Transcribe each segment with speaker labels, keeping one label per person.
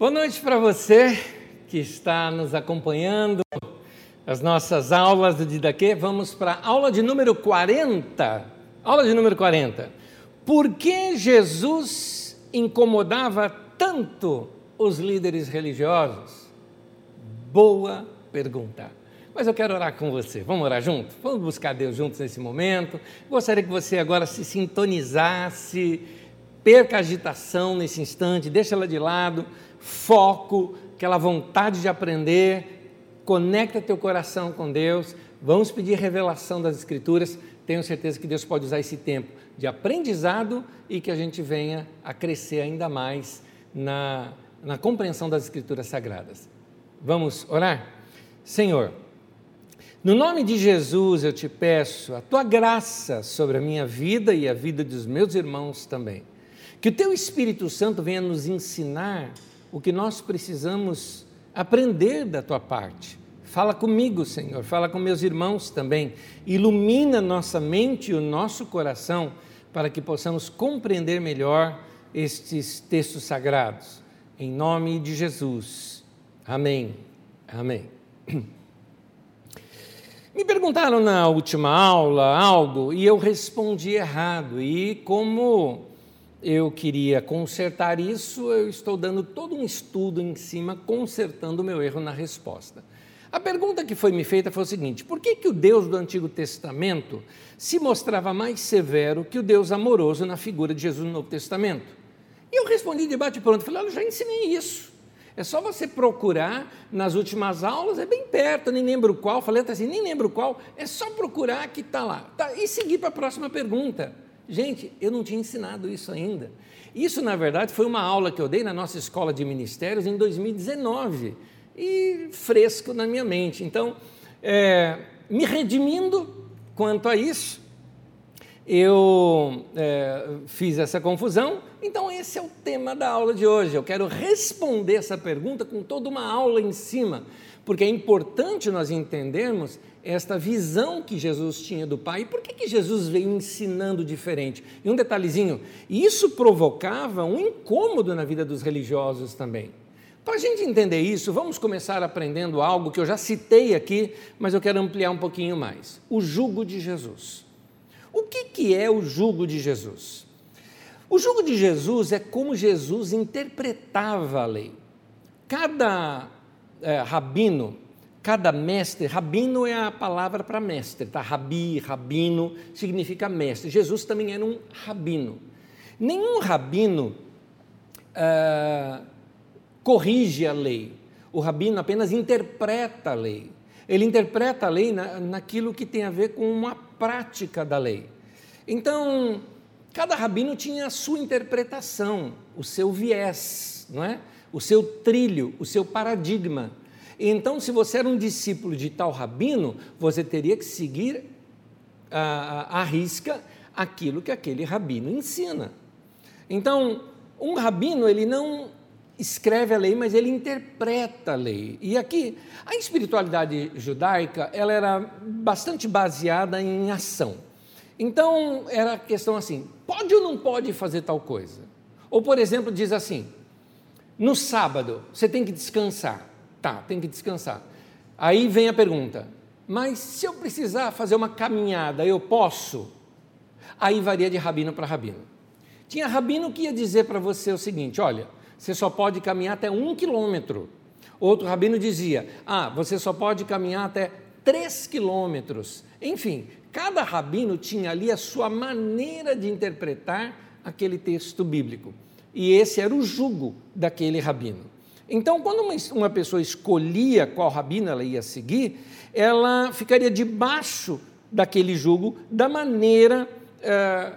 Speaker 1: Boa noite para você que está nos acompanhando. As nossas aulas do Didaquê, vamos para a aula de número 40. Aula de número 40. Por que Jesus incomodava tanto os líderes religiosos? Boa pergunta. Mas eu quero orar com você. Vamos orar juntos? Vamos buscar Deus juntos nesse momento. Gostaria que você agora se sintonizasse, perca a agitação nesse instante, deixa ela de lado foco, aquela vontade de aprender, conecta teu coração com Deus. Vamos pedir revelação das Escrituras. Tenho certeza que Deus pode usar esse tempo de aprendizado e que a gente venha a crescer ainda mais na, na compreensão das Escrituras Sagradas. Vamos orar? Senhor, no nome de Jesus eu te peço a tua graça sobre a minha vida e a vida dos meus irmãos também. Que o teu Espírito Santo venha nos ensinar o que nós precisamos aprender da tua parte. Fala comigo, Senhor, fala com meus irmãos também. Ilumina nossa mente e o nosso coração para que possamos compreender melhor estes textos sagrados. Em nome de Jesus. Amém. Amém. Me perguntaram na última aula algo e eu respondi errado. E como eu queria consertar isso, eu estou dando todo um estudo em cima, consertando o meu erro na resposta. A pergunta que foi me feita foi o seguinte: por que, que o Deus do Antigo Testamento se mostrava mais severo que o Deus amoroso na figura de Jesus no Novo Testamento? E eu respondi de bate pronto, falei: eu já ensinei isso. É só você procurar nas últimas aulas, é bem perto, nem lembro qual, falei assim, nem lembro qual, é só procurar que está lá. Tá, e seguir para a próxima pergunta. Gente, eu não tinha ensinado isso ainda. Isso, na verdade, foi uma aula que eu dei na nossa escola de ministérios em 2019 e fresco na minha mente. Então, é, me redimindo quanto a isso, eu é, fiz essa confusão. Então, esse é o tema da aula de hoje. Eu quero responder essa pergunta com toda uma aula em cima, porque é importante nós entendermos esta visão que Jesus tinha do Pai. E por que, que Jesus veio ensinando diferente? E um detalhezinho, isso provocava um incômodo na vida dos religiosos também. Para a gente entender isso, vamos começar aprendendo algo que eu já citei aqui, mas eu quero ampliar um pouquinho mais: o jugo de Jesus. O que, que é o jugo de Jesus? O jugo de Jesus é como Jesus interpretava a lei. Cada é, rabino Cada mestre, rabino é a palavra para mestre, tá? Rabi, rabino, significa mestre. Jesus também era um rabino. Nenhum rabino uh, corrige a lei. O rabino apenas interpreta a lei. Ele interpreta a lei na, naquilo que tem a ver com uma prática da lei. Então, cada rabino tinha a sua interpretação, o seu viés, não é? O seu trilho, o seu paradigma. Então, se você era um discípulo de tal rabino, você teria que seguir à risca aquilo que aquele rabino ensina. Então, um rabino, ele não escreve a lei, mas ele interpreta a lei. E aqui, a espiritualidade judaica, ela era bastante baseada em ação. Então, era a questão assim, pode ou não pode fazer tal coisa? Ou, por exemplo, diz assim, no sábado, você tem que descansar. Tá, tem que descansar. Aí vem a pergunta: mas se eu precisar fazer uma caminhada, eu posso? Aí varia de rabino para rabino. Tinha rabino que ia dizer para você o seguinte: olha, você só pode caminhar até um quilômetro. Outro rabino dizia: ah, você só pode caminhar até três quilômetros. Enfim, cada rabino tinha ali a sua maneira de interpretar aquele texto bíblico. E esse era o jugo daquele rabino. Então, quando uma, uma pessoa escolhia qual rabino ela ia seguir, ela ficaria debaixo daquele jugo da maneira é,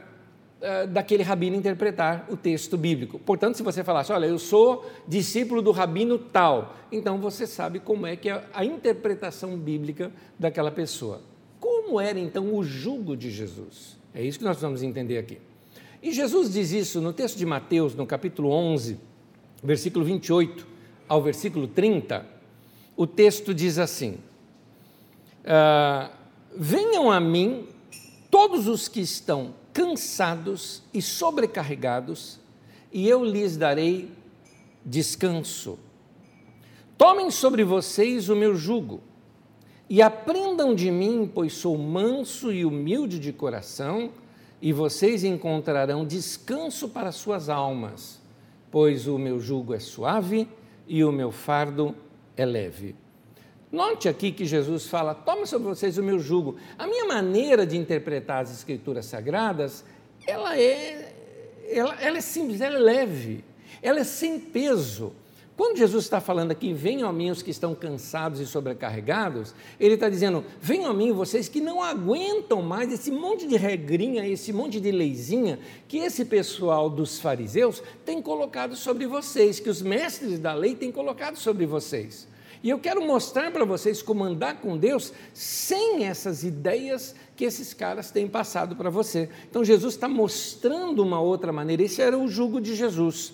Speaker 1: é, daquele rabino interpretar o texto bíblico. Portanto, se você falasse, olha, eu sou discípulo do rabino tal, então você sabe como é que é a interpretação bíblica daquela pessoa. Como era então o jugo de Jesus? É isso que nós vamos entender aqui. E Jesus diz isso no texto de Mateus, no capítulo 11, versículo 28 ao versículo 30, o texto diz assim: ah, Venham a mim todos os que estão cansados e sobrecarregados, e eu lhes darei descanso. Tomem sobre vocês o meu jugo e aprendam de mim, pois sou manso e humilde de coração, e vocês encontrarão descanso para suas almas, pois o meu jugo é suave e o meu fardo é leve. Note aqui que Jesus fala: tome sobre vocês o meu jugo. A minha maneira de interpretar as Escrituras Sagradas, ela é, ela, ela é simples, ela é leve, ela é sem peso. Quando Jesus está falando aqui, venham a mim os que estão cansados e sobrecarregados, ele está dizendo: venham a mim vocês que não aguentam mais esse monte de regrinha, esse monte de leizinha que esse pessoal dos fariseus tem colocado sobre vocês, que os mestres da lei têm colocado sobre vocês. E eu quero mostrar para vocês como andar com Deus sem essas ideias que esses caras têm passado para você. Então Jesus está mostrando uma outra maneira. Esse era o jugo de Jesus.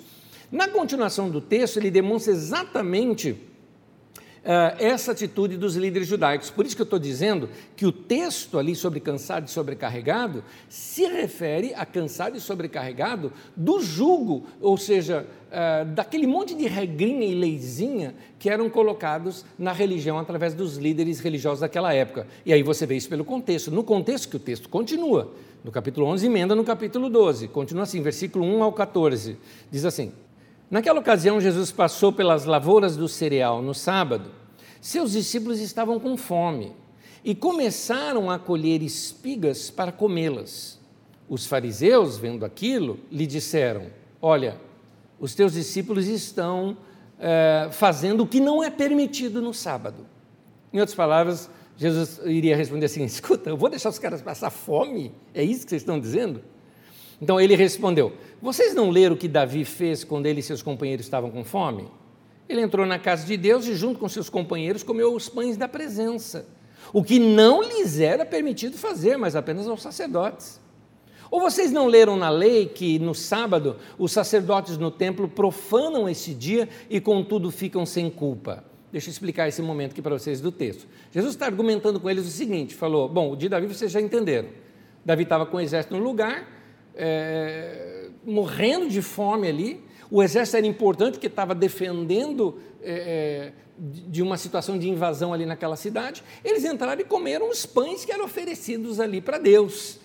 Speaker 1: Na continuação do texto, ele demonstra exatamente Uh, essa atitude dos líderes judaicos. Por isso que eu estou dizendo que o texto ali sobre cansado e sobrecarregado se refere a cansado e sobrecarregado do jugo, ou seja, uh, daquele monte de regrinha e leizinha que eram colocados na religião através dos líderes religiosos daquela época. E aí você vê isso pelo contexto. No contexto que o texto continua, no capítulo 11, emenda no capítulo 12. Continua assim, versículo 1 ao 14. Diz assim: Naquela ocasião, Jesus passou pelas lavouras do cereal no sábado. Seus discípulos estavam com fome e começaram a colher espigas para comê-las. Os fariseus, vendo aquilo, lhe disseram: Olha, os teus discípulos estão é, fazendo o que não é permitido no sábado. Em outras palavras, Jesus iria responder assim: Escuta, eu vou deixar os caras passar fome? É isso que vocês estão dizendo? Então ele respondeu: Vocês não leram o que Davi fez quando ele e seus companheiros estavam com fome? Ele entrou na casa de Deus e, junto com seus companheiros, comeu os pães da presença, o que não lhes era permitido fazer, mas apenas aos sacerdotes. Ou vocês não leram na lei que no sábado os sacerdotes no templo profanam esse dia e, contudo, ficam sem culpa? Deixa eu explicar esse momento aqui para vocês do texto. Jesus está argumentando com eles o seguinte: falou, bom, o de Davi vocês já entenderam. Davi estava com o exército no lugar, é, morrendo de fome ali. O exército era importante porque estava defendendo é, de uma situação de invasão ali naquela cidade. Eles entraram e comeram os pães que eram oferecidos ali para Deus.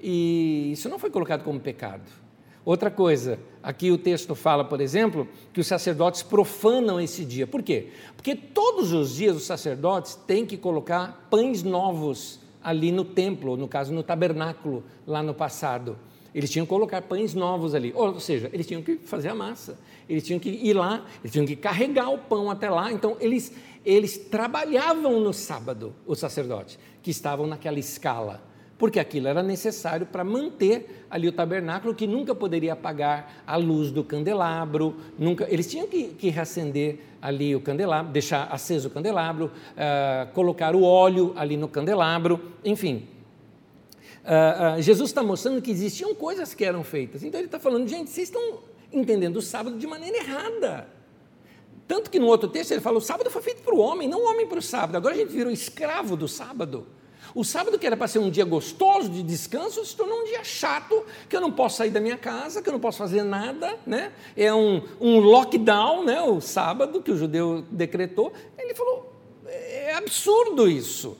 Speaker 1: E isso não foi colocado como pecado. Outra coisa, aqui o texto fala, por exemplo, que os sacerdotes profanam esse dia. Por quê? Porque todos os dias os sacerdotes têm que colocar pães novos ali no templo, no caso no tabernáculo, lá no passado. Eles tinham que colocar pães novos ali, ou seja, eles tinham que fazer a massa, eles tinham que ir lá, eles tinham que carregar o pão até lá. Então, eles, eles trabalhavam no sábado, os sacerdotes, que estavam naquela escala, porque aquilo era necessário para manter ali o tabernáculo, que nunca poderia apagar a luz do candelabro, nunca, eles tinham que, que reacender ali o candelabro, deixar aceso o candelabro, uh, colocar o óleo ali no candelabro, enfim, Uh, uh, Jesus está mostrando que existiam coisas que eram feitas. Então ele está falando, gente, vocês estão entendendo o sábado de maneira errada. Tanto que no outro texto ele fala: o sábado foi feito para o homem, não o homem para o sábado. Agora a gente virou escravo do sábado. O sábado, que era para ser um dia gostoso de descanso, se tornou um dia chato, que eu não posso sair da minha casa, que eu não posso fazer nada, né? É um, um lockdown, né? O sábado que o judeu decretou. Ele falou: é absurdo isso.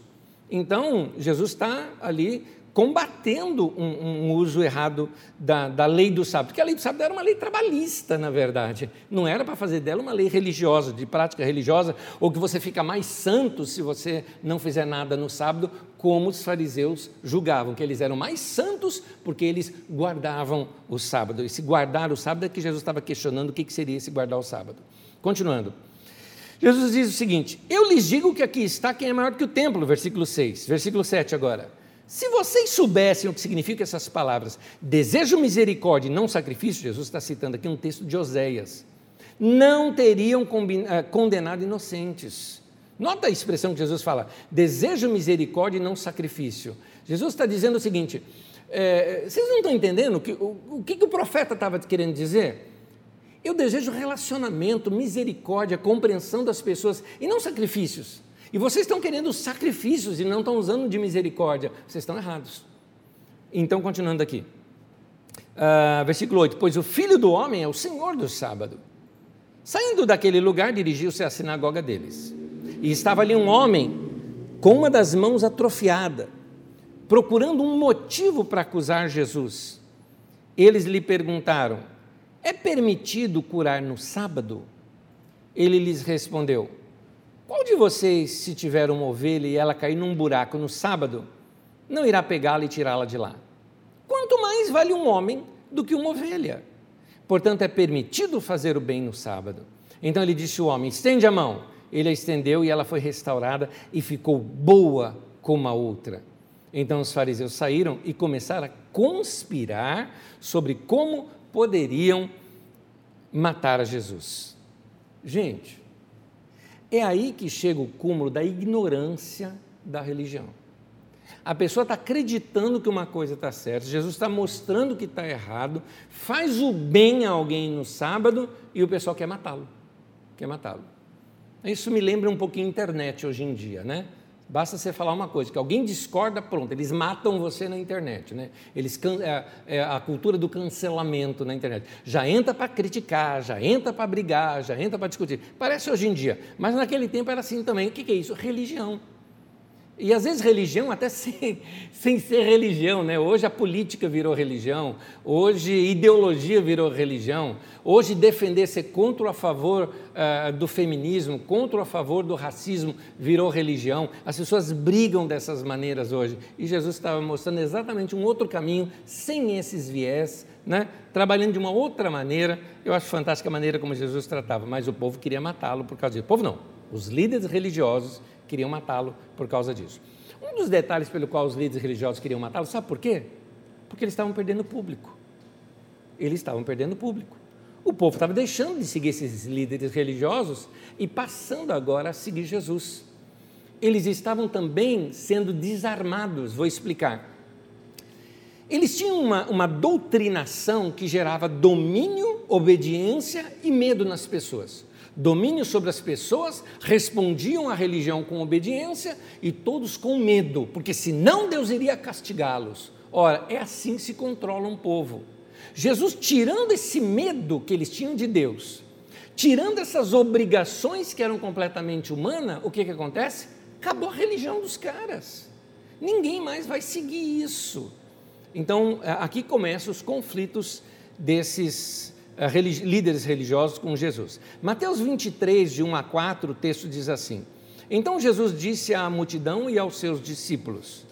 Speaker 1: Então, Jesus está ali combatendo um, um uso errado da, da, lei do sábado, porque a lei do sábado era uma lei trabalhista, na verdade, não era para fazer dela uma lei religiosa, de prática religiosa, ou que você fica mais santo se você não fizer nada no sábado, como os fariseus julgavam, que eles eram mais santos porque eles guardavam o sábado. E se guardar o sábado é que Jesus estava questionando o que seria esse guardar o sábado. Continuando. Jesus diz o seguinte: Eu lhes digo que aqui está quem é maior que o templo, versículo 6, versículo 7 agora. Se vocês soubessem o que significam essas palavras, desejo misericórdia e não sacrifício, Jesus está citando aqui um texto de Oséias, não teriam eh, condenado inocentes. Nota a expressão que Jesus fala: desejo misericórdia e não sacrifício. Jesus está dizendo o seguinte: é, vocês não estão entendendo o, o que, que o profeta estava querendo dizer? Eu desejo relacionamento, misericórdia, compreensão das pessoas e não sacrifícios. E vocês estão querendo sacrifícios e não estão usando de misericórdia. Vocês estão errados. Então, continuando aqui. Uh, versículo 8: Pois o filho do homem é o senhor do sábado. Saindo daquele lugar, dirigiu-se à sinagoga deles. E estava ali um homem com uma das mãos atrofiada, procurando um motivo para acusar Jesus. Eles lhe perguntaram: É permitido curar no sábado? Ele lhes respondeu: Qual de vocês, se tiver uma ovelha e ela cair num buraco no sábado, não irá pegá-la e tirá-la de lá? Quanto mais vale um homem do que uma ovelha? Portanto, é permitido fazer o bem no sábado. Então ele disse ao homem: estende a mão. Ele a estendeu e ela foi restaurada e ficou boa como a outra. Então os fariseus saíram e começaram a conspirar sobre como poderiam matar a Jesus. Gente, é aí que chega o cúmulo da ignorância da religião. A pessoa está acreditando que uma coisa está certa, Jesus está mostrando que está errado, faz o bem a alguém no sábado e o pessoal quer matá-lo. Quer matá-lo. Isso me lembra um pouquinho a internet hoje em dia, né? Basta você falar uma coisa, que alguém discorda, pronto, eles matam você na internet, né? Eles, é, é a cultura do cancelamento na internet. Já entra para criticar, já entra para brigar, já entra para discutir. Parece hoje em dia, mas naquele tempo era assim também. O que é isso? Religião. E às vezes religião até sem, sem ser religião, né? Hoje a política virou religião, hoje ideologia virou religião, hoje defender ser contra ou a favor uh, do feminismo, contra ou a favor do racismo virou religião. As pessoas brigam dessas maneiras hoje. E Jesus estava mostrando exatamente um outro caminho, sem esses viés, né? trabalhando de uma outra maneira. Eu acho fantástica a maneira como Jesus tratava, mas o povo queria matá-lo por causa disso. O povo não, os líderes religiosos queriam matá-lo por causa disso. Um dos detalhes pelo qual os líderes religiosos queriam matá-lo, sabe por quê? Porque eles estavam perdendo público. Eles estavam perdendo público. O povo estava deixando de seguir esses líderes religiosos e passando agora a seguir Jesus. Eles estavam também sendo desarmados, vou explicar. Eles tinham uma, uma doutrinação que gerava domínio, obediência e medo nas pessoas domínio sobre as pessoas, respondiam à religião com obediência e todos com medo, porque senão Deus iria castigá-los. Ora, é assim que se controla um povo. Jesus, tirando esse medo que eles tinham de Deus, tirando essas obrigações que eram completamente humanas, o que, que acontece? Acabou a religião dos caras. Ninguém mais vai seguir isso. Então, aqui começam os conflitos desses eh, líderes religiosos com Jesus. Mateus 23, de 1 a 4, o texto diz assim: Então Jesus disse à multidão e aos seus discípulos: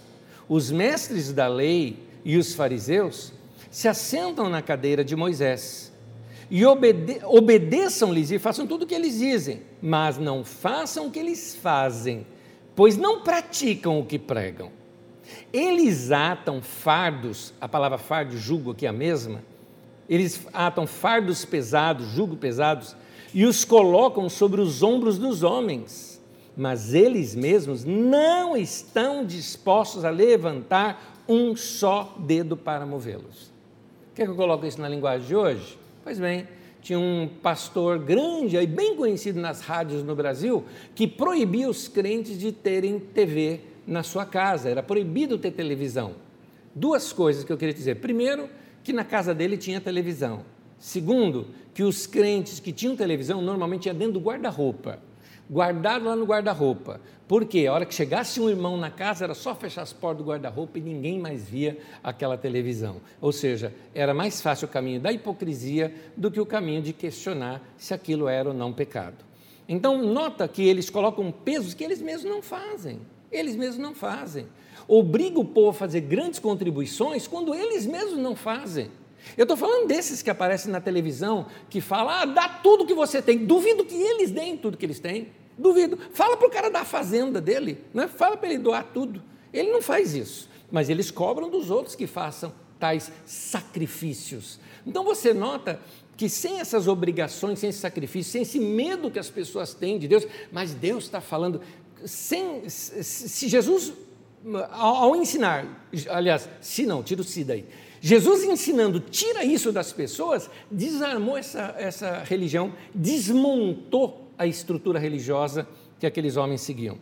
Speaker 1: Os mestres da lei e os fariseus se assentam na cadeira de Moisés e obede obedeçam-lhes e façam tudo o que eles dizem, mas não façam o que eles fazem, pois não praticam o que pregam. Eles atam fardos, a palavra fardo, julgo aqui é a mesma, eles atam fardos pesados, jugo pesados, e os colocam sobre os ombros dos homens, mas eles mesmos não estão dispostos a levantar um só dedo para movê-los. Quer que eu coloque isso na linguagem de hoje? Pois bem, tinha um pastor grande e bem conhecido nas rádios no Brasil que proibia os crentes de terem TV na sua casa, era proibido ter televisão. Duas coisas que eu queria dizer. Primeiro, que na casa dele tinha televisão. Segundo, que os crentes que tinham televisão normalmente iam dentro do guarda-roupa, guardado lá no guarda-roupa. Porque a hora que chegasse um irmão na casa era só fechar as portas do guarda-roupa e ninguém mais via aquela televisão. Ou seja, era mais fácil o caminho da hipocrisia do que o caminho de questionar se aquilo era ou não pecado. Então, nota que eles colocam pesos que eles mesmos não fazem. Eles mesmos não fazem obriga o povo a fazer grandes contribuições quando eles mesmos não fazem. Eu estou falando desses que aparecem na televisão, que falam, ah, dá tudo que você tem. Duvido que eles deem tudo que eles têm. Duvido. Fala para o cara da fazenda dele, né? fala para ele doar tudo. Ele não faz isso, mas eles cobram dos outros que façam tais sacrifícios. Então você nota que sem essas obrigações, sem esse sacrifício, sem esse medo que as pessoas têm de Deus, mas Deus está falando, sem, se Jesus ao, ensinar, aliás, se não, tira o si daí. Jesus ensinando, tira isso das pessoas, desarmou essa, essa religião, desmontou a estrutura religiosa que aqueles homens seguiam.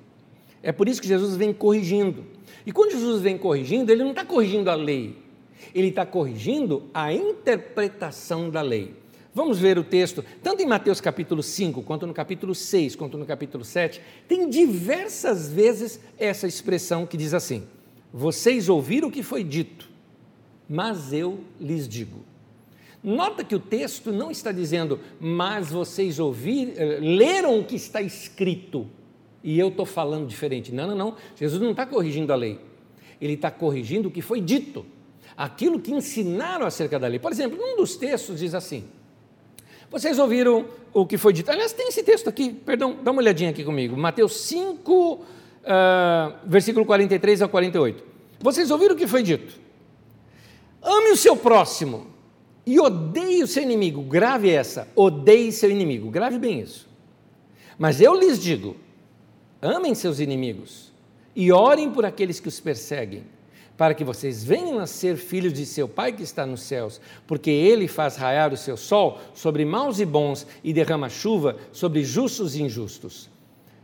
Speaker 1: É por isso que Jesus vem corrigindo. E quando Jesus vem corrigindo, ele não está corrigindo a lei, ele está corrigindo a interpretação da lei. Vamos ver o texto, tanto em Mateus capítulo 5, quanto no capítulo 6, quanto no capítulo 7, tem diversas vezes essa expressão que diz assim: Vocês ouviram o que foi dito, mas eu lhes digo. Nota que o texto não está dizendo, mas vocês ouviram, eh, leram o que está escrito e eu estou falando diferente. Não, não, não. Jesus não está corrigindo a lei. Ele está corrigindo o que foi dito, aquilo que ensinaram acerca da lei. Por exemplo, num dos textos diz assim: Vocês ouviram o que foi dito? Aliás, tem esse texto aqui, perdão, dá uma olhadinha aqui comigo. Mateus 5, uh, ah, versículo 43 a 48. Vocês ouviram o que foi dito? Ame o seu próximo e odeie o seu inimigo. Grave essa, odeie seu inimigo. Grave bem isso. Mas eu lhes digo: amem seus inimigos e orem por aqueles que os perseguem, para que vocês venham a ser filhos de seu Pai que está nos céus, porque ele faz raiar o seu sol sobre maus e bons e derrama chuva sobre justos e injustos.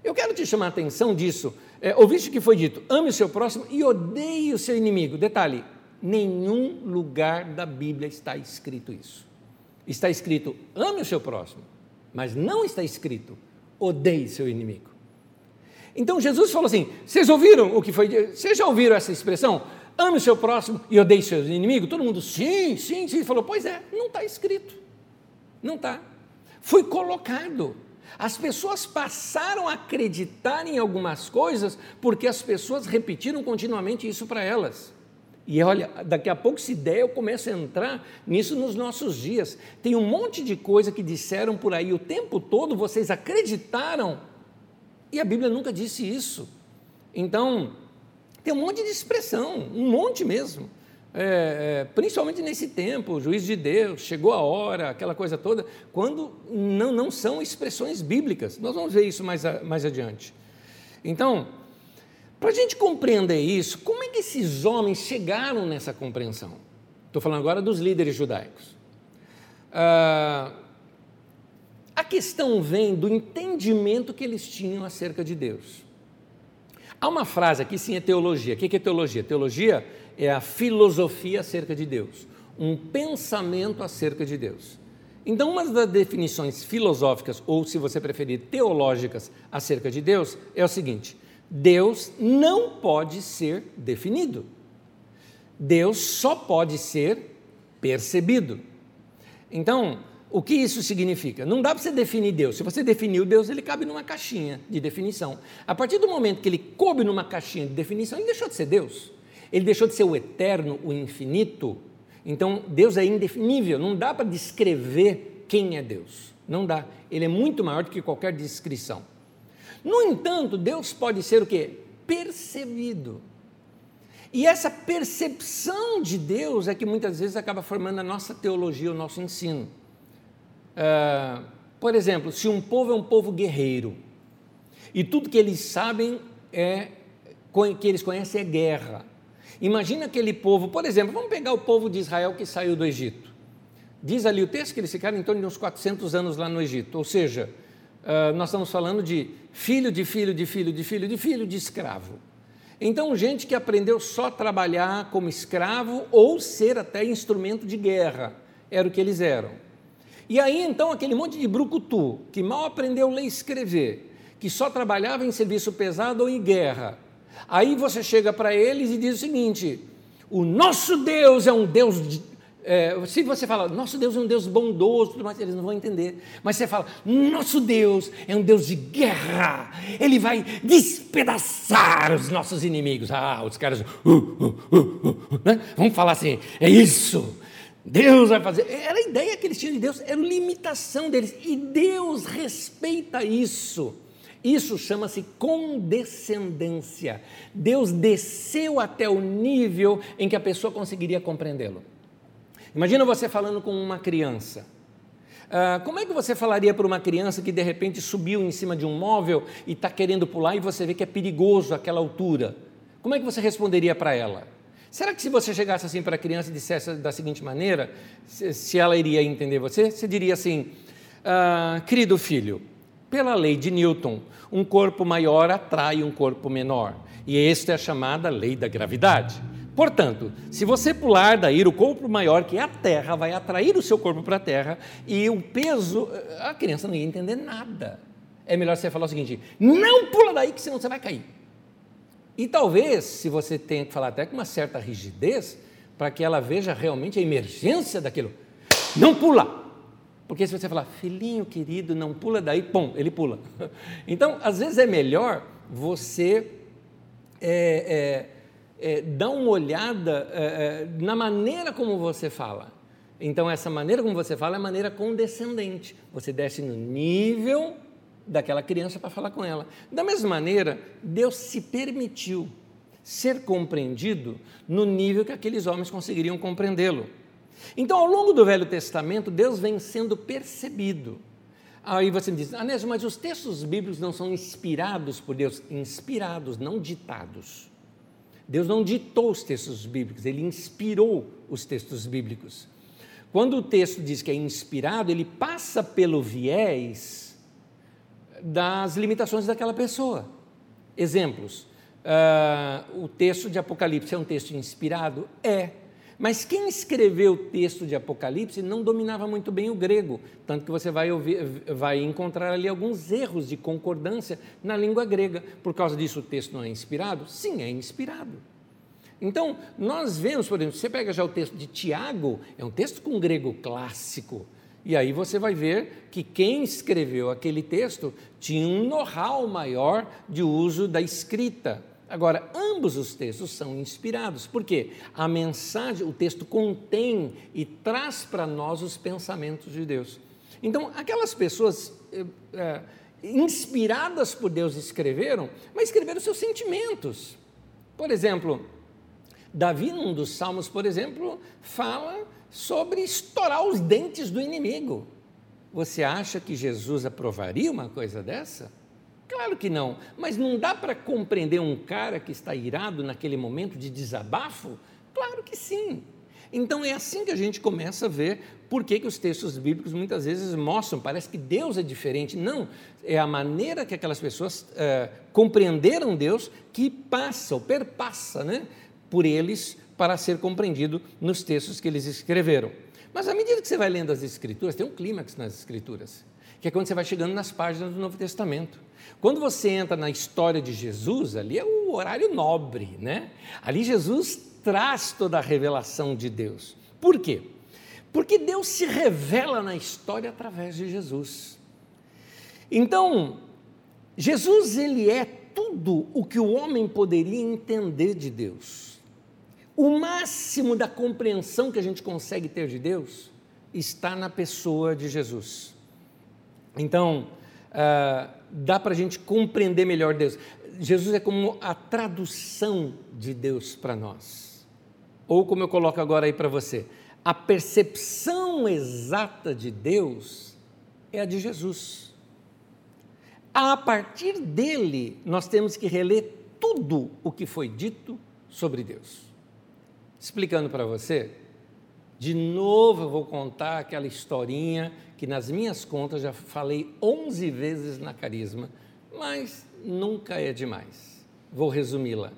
Speaker 1: Eu quero te chamar a atenção disso. É, ouviste o que foi dito: ame o seu próximo e odeie o seu inimigo. Detalhe: nenhum lugar da Bíblia está escrito isso. Está escrito: ame o seu próximo, mas não está escrito: odeie seu inimigo. Então Jesus falou assim: vocês ouviram o que foi? Vocês já ouviram essa expressão? Ame o seu próximo e odeie seus inimigos? Todo mundo, sim, sim, sim. Falou: pois é, não está escrito. Não está. Foi colocado. As pessoas passaram a acreditar em algumas coisas porque as pessoas repetiram continuamente isso para elas. E olha, daqui a pouco, se der, eu começo a entrar nisso nos nossos dias. Tem um monte de coisa que disseram por aí o tempo todo, vocês acreditaram, e a Bíblia nunca disse isso. Então, tem um monte de expressão, um monte mesmo. É, é, principalmente nesse tempo, o juiz de Deus, chegou a hora, aquela coisa toda, quando não, não são expressões bíblicas. Nós vamos ver isso mais, a, mais adiante. Então, para a gente compreender isso, como é que esses homens chegaram nessa compreensão? Estou falando agora dos líderes judaicos. Ah, a questão vem do entendimento que eles tinham acerca de Deus. Há uma frase aqui, sim, é teologia. O que é teologia? Teologia é a filosofia acerca de Deus, um pensamento acerca de Deus. Então, uma das definições filosóficas, ou se você preferir, teológicas acerca de Deus, é o seguinte: Deus não pode ser definido. Deus só pode ser percebido. Então, o que isso significa? Não dá para você definir Deus. Se você definiu Deus, ele cabe numa caixinha de definição. A partir do momento que ele coube numa caixinha de definição, ele deixou de ser Deus. Ele deixou de ser o eterno, o infinito. Então, Deus é indefinível. Não dá para descrever quem é Deus. Não dá. Ele é muito maior do que qualquer descrição. No entanto, Deus pode ser o que? Percebido. E essa percepção de Deus é que muitas vezes acaba formando a nossa teologia, o nosso ensino. Uh, por exemplo, se um povo é um povo guerreiro e tudo que eles sabem é que eles conhecem é guerra. Imagina aquele povo, por exemplo, vamos pegar o povo de Israel que saiu do Egito. Diz ali o texto que eles ficaram em torno de uns 400 anos lá no Egito, ou seja, uh, nós estamos falando de filho de filho de filho de filho de filho de escravo. Então, gente que aprendeu só trabalhar como escravo ou ser até instrumento de guerra, era o que eles eram. E aí, então, aquele monte de brucutu, que mal aprendeu ler e escrever, que só trabalhava em serviço pesado ou em guerra. Aí você chega para eles e diz o seguinte: o nosso Deus é um Deus de, é, se você fala, nosso Deus é um Deus bondoso, tudo mais, eles não vão entender. Mas você fala, nosso Deus é um Deus de guerra, ele vai despedaçar os nossos inimigos. Ah, os caras, uh, uh, uh, uh né? vamos falar assim, é isso. Deus vai fazer. Era a ideia que eles tinham de Deus, era limitação deles. E Deus respeita isso. Isso chama-se condescendência. Deus desceu até o nível em que a pessoa conseguiria compreendê-lo. Imagina você falando com uma criança. Uh, como é que você falaria para uma criança que de repente subiu em cima de um móvel e está querendo pular e você vê que é perigoso aquela altura? Como é que você responderia para ela? Será que se você chegasse assim para a criança e dissesse da seguinte maneira, se, ela iria entender você? Você diria assim: uh, querido filho, pela lei de Newton, um corpo maior atrai um corpo menor. E esta é a chamada lei da gravidade. Portanto, se você pular daí, o corpo maior, que é a terra, vai atrair o seu corpo para a terra e o peso, a criança não ia entender nada. É melhor você falar o seguinte: não pula daí, que senão você vai cair. E talvez, se você tenha que falar até com uma certa rigidez, para que ela veja realmente a emergência daquilo, não pula. Porque se você falar, filhinho querido, não pula daí, pum, ele pula. Então, às vezes é melhor você é, é, é, dar uma olhada é, é, na maneira como você fala. Então, essa maneira como você fala é a maneira condescendente. Você desce no nível daquela criança para falar com ela. Da mesma maneira, Deus se permitiu ser compreendido no nível que aqueles homens conseguiriam compreendê-lo. Então, ao longo do Velho Testamento, Deus vem sendo percebido. Aí você me diz, Anésio, mas os textos bíblicos não são inspirados por Deus? Inspirados, não ditados. Deus não ditou os textos bíblicos, ele inspirou os textos bíblicos. Quando o texto diz que é inspirado, ele passa pelo viés das limitações daquela pessoa. Exemplos: uh, o texto de Apocalipse é um texto inspirado? É. Mas quem escreveu o texto de Apocalipse não dominava muito bem o grego, tanto que você vai, ouvir, vai encontrar ali alguns erros de concordância na língua grega. Por causa disso, o texto não é inspirado? Sim, é inspirado. Então, nós vemos, por exemplo, você pega já o texto de Tiago, é um texto com grego clássico. E aí você vai ver que quem escreveu aquele texto tinha um know-how maior de uso da escrita. Agora, ambos os textos são inspirados, porque a mensagem, o texto contém e traz para nós os pensamentos de Deus. Então, aquelas pessoas é, inspiradas por Deus escreveram, mas escreveram seus sentimentos. Por exemplo, Davi, num dos salmos, por exemplo, fala sobre estourar os dentes do inimigo. Você acha que Jesus aprovaria uma coisa dessa? Claro que não, mas não dá para compreender um cara que está irado naquele momento de desabafo? Claro que sim. Então é assim que a gente começa a ver por que, que os textos bíblicos muitas vezes mostram, parece que Deus é diferente. Não, é a maneira que aquelas pessoas é, compreenderam Deus que passa ou perpassa né, por eles para ser compreendido nos textos que eles escreveram. Mas à medida que você vai lendo as Escrituras, tem um clímax nas Escrituras, que é quando você vai chegando nas páginas do Novo Testamento. Quando você entra na história de Jesus, ali é o horário nobre, né? Ali Jesus traz toda a revelação de Deus. Por quê? Porque Deus se revela na história através de Jesus. Então, Jesus ele é tudo o que o homem poderia entender de Deus. O máximo da compreensão que a gente consegue ter de Deus está na pessoa de Jesus. Então, uh, dá para a gente compreender melhor Deus. Jesus é como a tradução de Deus para nós. Ou como eu coloco agora aí para você, a percepção exata de Deus é a de Jesus. A partir dele, nós temos que reler tudo o que foi dito sobre Deus. Explicando para você, de novo eu vou contar aquela historinha que nas minhas contas já falei 11 vezes na Carisma, mas nunca é demais. Vou resumi-la.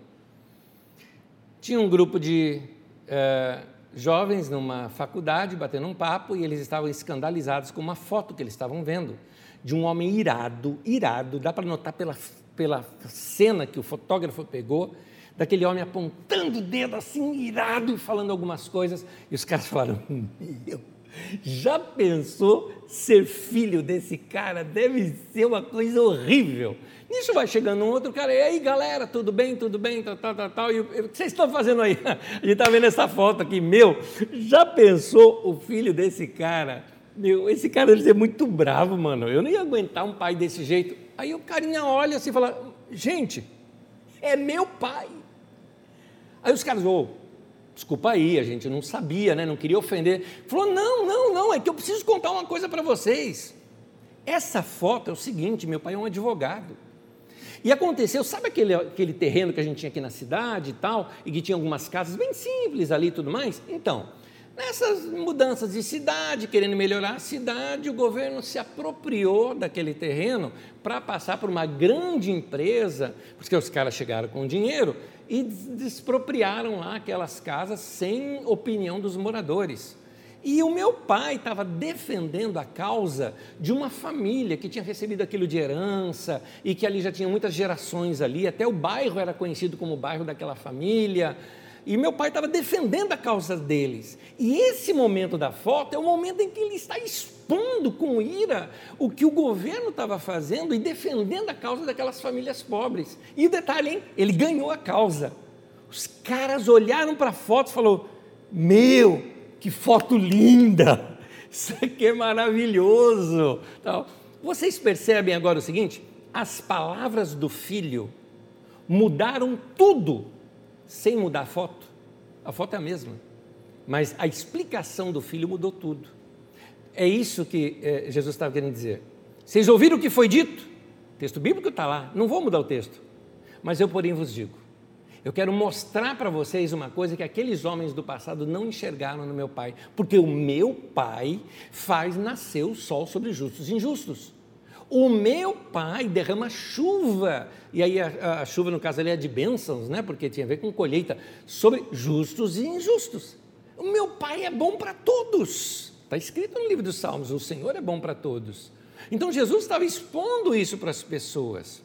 Speaker 1: Tinha um grupo de eh, jovens numa faculdade batendo um papo e eles estavam escandalizados com uma foto que eles estavam vendo de um homem irado, irado, dá para notar pela, pela cena que o fotógrafo pegou, daquele homem apontando o dedo assim, irado, falando algumas coisas. E os caras falaram: Meu, já pensou ser filho desse cara? Deve ser uma coisa horrível. Nisso vai chegando um outro cara, e aí galera, tudo bem, tudo bem, tal, tal, tal, tal. E o que vocês estão fazendo aí? A gente está vendo essa foto aqui, meu. Já pensou o filho desse cara? Meu, esse cara deve ser muito bravo, mano. Eu não ia aguentar um pai desse jeito. Aí o carinha olha assim e fala: gente, é meu pai. Aí os caras, ô, oh, desculpa aí, a gente não sabia, né? não queria ofender. Falou: não, não, não, é que eu preciso contar uma coisa para vocês. Essa foto é o seguinte: meu pai é um advogado. E aconteceu, sabe aquele, aquele terreno que a gente tinha aqui na cidade e tal, e que tinha algumas casas bem simples ali e tudo mais? Então, nessas mudanças de cidade, querendo melhorar a cidade, o governo se apropriou daquele terreno para passar por uma grande empresa, porque os caras chegaram com dinheiro e despropriaram lá aquelas casas sem opinião dos moradores. E o meu pai estava defendendo a causa de uma família que tinha recebido aquilo de herança e que ali já tinha muitas gerações ali, até o bairro era conhecido como o bairro daquela família. E meu pai estava defendendo a causa deles. E esse momento da foto é o momento em que ele está expondo com ira o que o governo estava fazendo e defendendo a causa daquelas famílias pobres. E detalhe, hein? ele ganhou a causa. Os caras olharam para a foto e falaram: Meu, que foto linda! Isso aqui é maravilhoso. Vocês percebem agora o seguinte? As palavras do filho mudaram tudo sem mudar a foto. A foto é a mesma, mas a explicação do filho mudou tudo. É isso que é, Jesus estava querendo dizer. Vocês ouviram o que foi dito? O texto bíblico está lá, não vou mudar o texto. Mas eu, porém, vos digo: eu quero mostrar para vocês uma coisa que aqueles homens do passado não enxergaram no meu Pai, porque o meu Pai faz nascer o sol sobre justos e injustos. O meu pai derrama chuva, e aí a, a, chuva, no caso ali, é de bênçãos, né? porque tinha a ver com colheita, sobre justos e injustos. O meu pai é bom para todos. Está escrito no livro dos Salmos: o Senhor é bom para todos. Então Jesus estava expondo isso para as pessoas.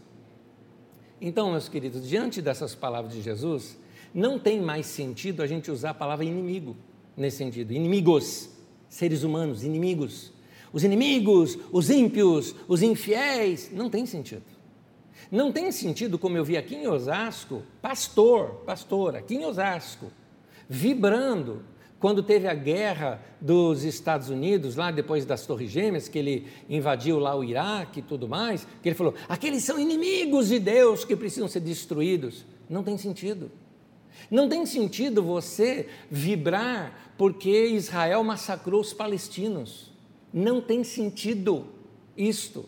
Speaker 1: Então, meus queridos, diante dessas palavras de Jesus, não tem mais sentido a gente usar a palavra inimigo nesse sentido. Inimigos, seres humanos, inimigos. Os inimigos, os ímpios, os infiéis, não tem sentido. Não tem sentido, como eu vi aqui em Osasco, pastor, pastor, aqui em Osasco, vibrando quando teve a guerra dos Estados Unidos, lá depois das Torres Gêmeas, que ele invadiu lá o Iraque e tudo mais, que ele falou: aqueles são inimigos de Deus que precisam ser destruídos. Não tem sentido. Não tem sentido você vibrar porque Israel massacrou os palestinos. Não tem sentido isto.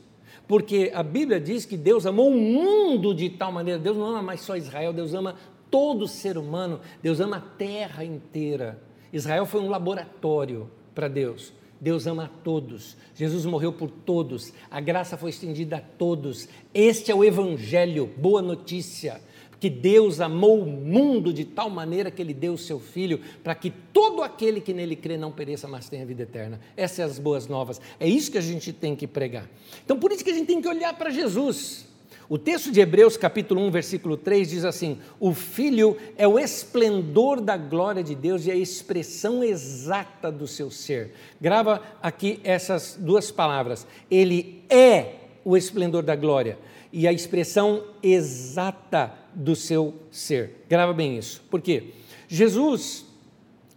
Speaker 1: Porque a Bíblia diz que Deus amou o mundo de tal maneira, Deus não ama mais só Israel, Deus ama todo ser humano, Deus ama a terra inteira. Israel foi um laboratório para Deus. Deus ama a todos. Jesus morreu por todos. A graça foi estendida a todos. Este é o Evangelho, boa notícia que Deus amou o mundo de tal maneira que ele deu o seu filho para que todo aquele que nele crê não pereça, mas tenha vida eterna. Essas são as boas novas. É isso que a gente tem que pregar. Então, por isso que a gente tem que olhar para Jesus. O texto de Hebreus, capítulo 1, versículo 3 diz assim: O filho é o esplendor da glória de Deus e a expressão exata do seu ser. Grava aqui essas duas palavras. Ele é o esplendor da glória e a expressão exata do seu ser. Grava bem isso. Por quê? Jesus,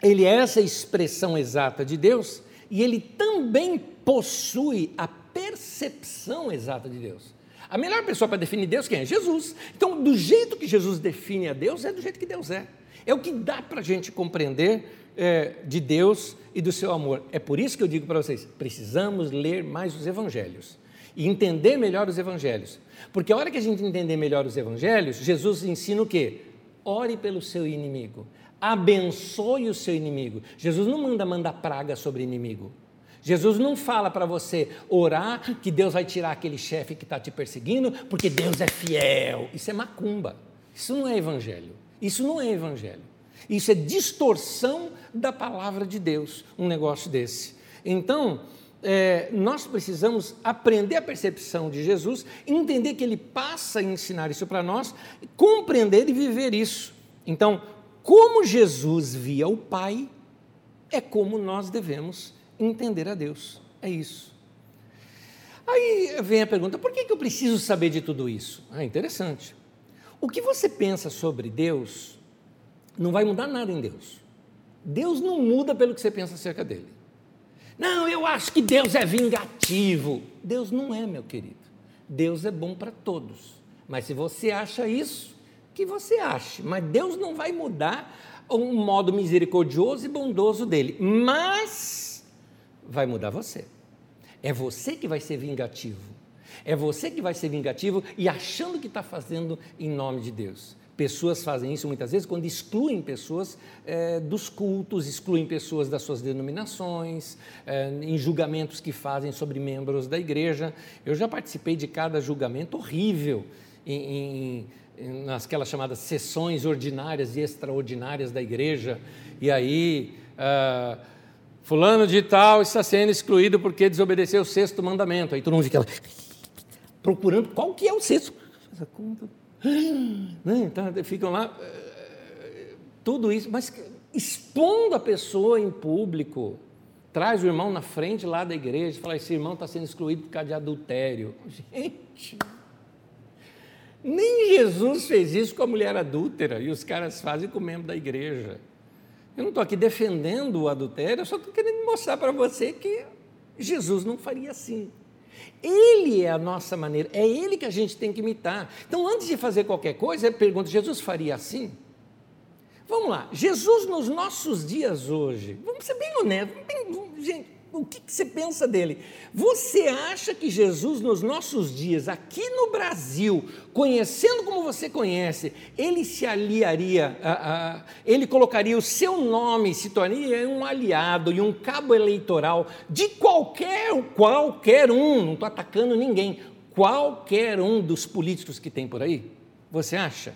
Speaker 1: ele é essa expressão exata de Deus e ele também possui a percepção exata de Deus. A melhor pessoa para definir Deus quem é? Jesus. Então, do jeito que Jesus define a Deus, é do jeito que Deus é. É o que dá para a gente compreender é, de Deus e do seu amor. É por isso que eu digo para vocês: precisamos ler mais os evangelhos e entender melhor os evangelhos. Porque a hora que a gente entender melhor os evangelhos, Jesus ensina o quê? Ore pelo seu inimigo. Abençoe o seu inimigo. Jesus não manda mandar praga sobre inimigo. Jesus não fala para você orar que Deus vai tirar aquele chefe que está te perseguindo, porque Deus é fiel. Isso é macumba. Isso não é evangelho. Isso não é evangelho. Isso é distorção da palavra de Deus, um negócio desse. Então, é, nós precisamos aprender a percepção de Jesus, entender que ele passa a ensinar isso para nós, compreender e viver isso. Então, como Jesus via o Pai, é como nós devemos entender a Deus. É isso. Aí vem a pergunta: por que, que eu preciso saber de tudo isso? Ah, interessante. O que você pensa sobre Deus não vai mudar nada em Deus. Deus não muda pelo que você pensa acerca dele. Não, eu acho que Deus é vingativo. Deus não é, meu querido. Deus é bom para todos. Mas se você acha isso, que você ache. Mas Deus não vai mudar um modo misericordioso e bondoso dele. Mas vai mudar você. É você que vai ser vingativo. É você que vai ser vingativo e achando que está fazendo em nome de Deus. Pessoas fazem isso muitas vezes quando excluem pessoas é, dos cultos, excluem pessoas das suas denominações, é, em julgamentos que fazem sobre membros da igreja. Eu já participei de cada julgamento horrível em, em, nasquelas chamadas sessões ordinárias e extraordinárias da igreja, e aí ah, fulano de tal está sendo excluído porque desobedeceu o sexto mandamento. Aí todo mundo fica lá, procurando qual que é o sexto. Né? Então, ficam lá, eh, tudo isso, mas expondo a pessoa em público, traz o irmão na frente lá da igreja fala: esse irmão está sendo excluído por causa de adultério. Gente, nem Jesus fez isso com a mulher adúltera e os caras fazem com o membro da igreja. Eu não estou aqui defendendo o adultério, eu só estou querendo mostrar para você que Jesus não faria assim. Ele é a nossa maneira, é ele que a gente tem que imitar. Então, antes de fazer qualquer coisa, eu pergunto: Jesus faria assim? Vamos lá, Jesus nos nossos dias hoje, vamos ser bem honestos, bem, gente, o que, que, você pensa dele? Você acha que Jesus, nos nossos dias, aqui no Brasil, conhecendo como você conhece, ele se aliaria, a, a, ele colocaria o seu nome, se tornaria um aliado e um cabo eleitoral de qualquer, qualquer um, não estou atacando ninguém, qualquer um dos políticos que tem por aí? Você acha?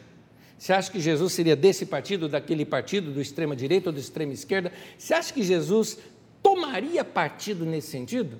Speaker 1: Você acha que Jesus seria desse partido, daquele partido, do extrema direita ou do extrema esquerda? Você acha que Jesus tomaria partido nesse sentido?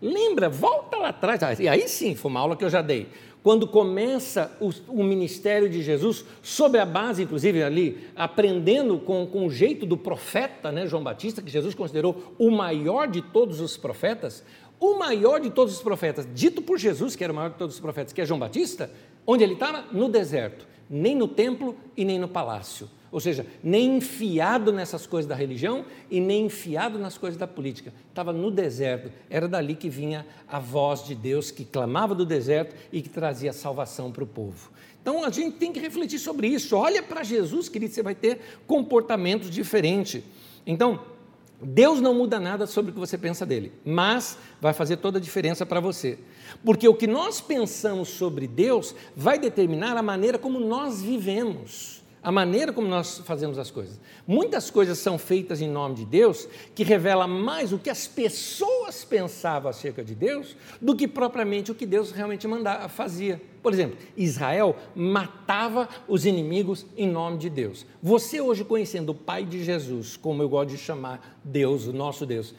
Speaker 1: Lembra, volta lá atrás, ah, e aí sim, foi uma aula que eu já dei. Quando começa o, o ministério de Jesus, sobre a base, inclusive, ali, aprendendo com, com o jeito do profeta, né, João Batista, que Jesus considerou o maior de todos os profetas, o maior de todos os profetas, dito por Jesus, que era o maior de todos os profetas, que é João Batista, onde ele estava? No deserto, nem no templo e nem no palácio ou seja, nem enfiado nessas coisas da religião e nem enfiado nas coisas da política. Estava no deserto, era dali que vinha a voz de Deus que clamava do deserto e que trazia salvação para o povo. Então a gente tem que refletir sobre isso. Olha para Jesus, querido, você vai ter comportamentos diferentes. Então, Deus não muda nada sobre o que você pensa dele, mas vai fazer toda a diferença para você. Porque o que nós pensamos sobre Deus vai determinar a maneira como nós vivemos a maneira como nós fazemos as coisas. Muitas coisas são feitas em nome de Deus que revela mais o que as pessoas pensavam acerca de Deus do que propriamente o que Deus realmente mandava, fazia. Por exemplo, Israel matava os inimigos em nome de Deus. Você hoje conhecendo o Pai de Jesus, como eu gosto de chamar Deus, o nosso Deus,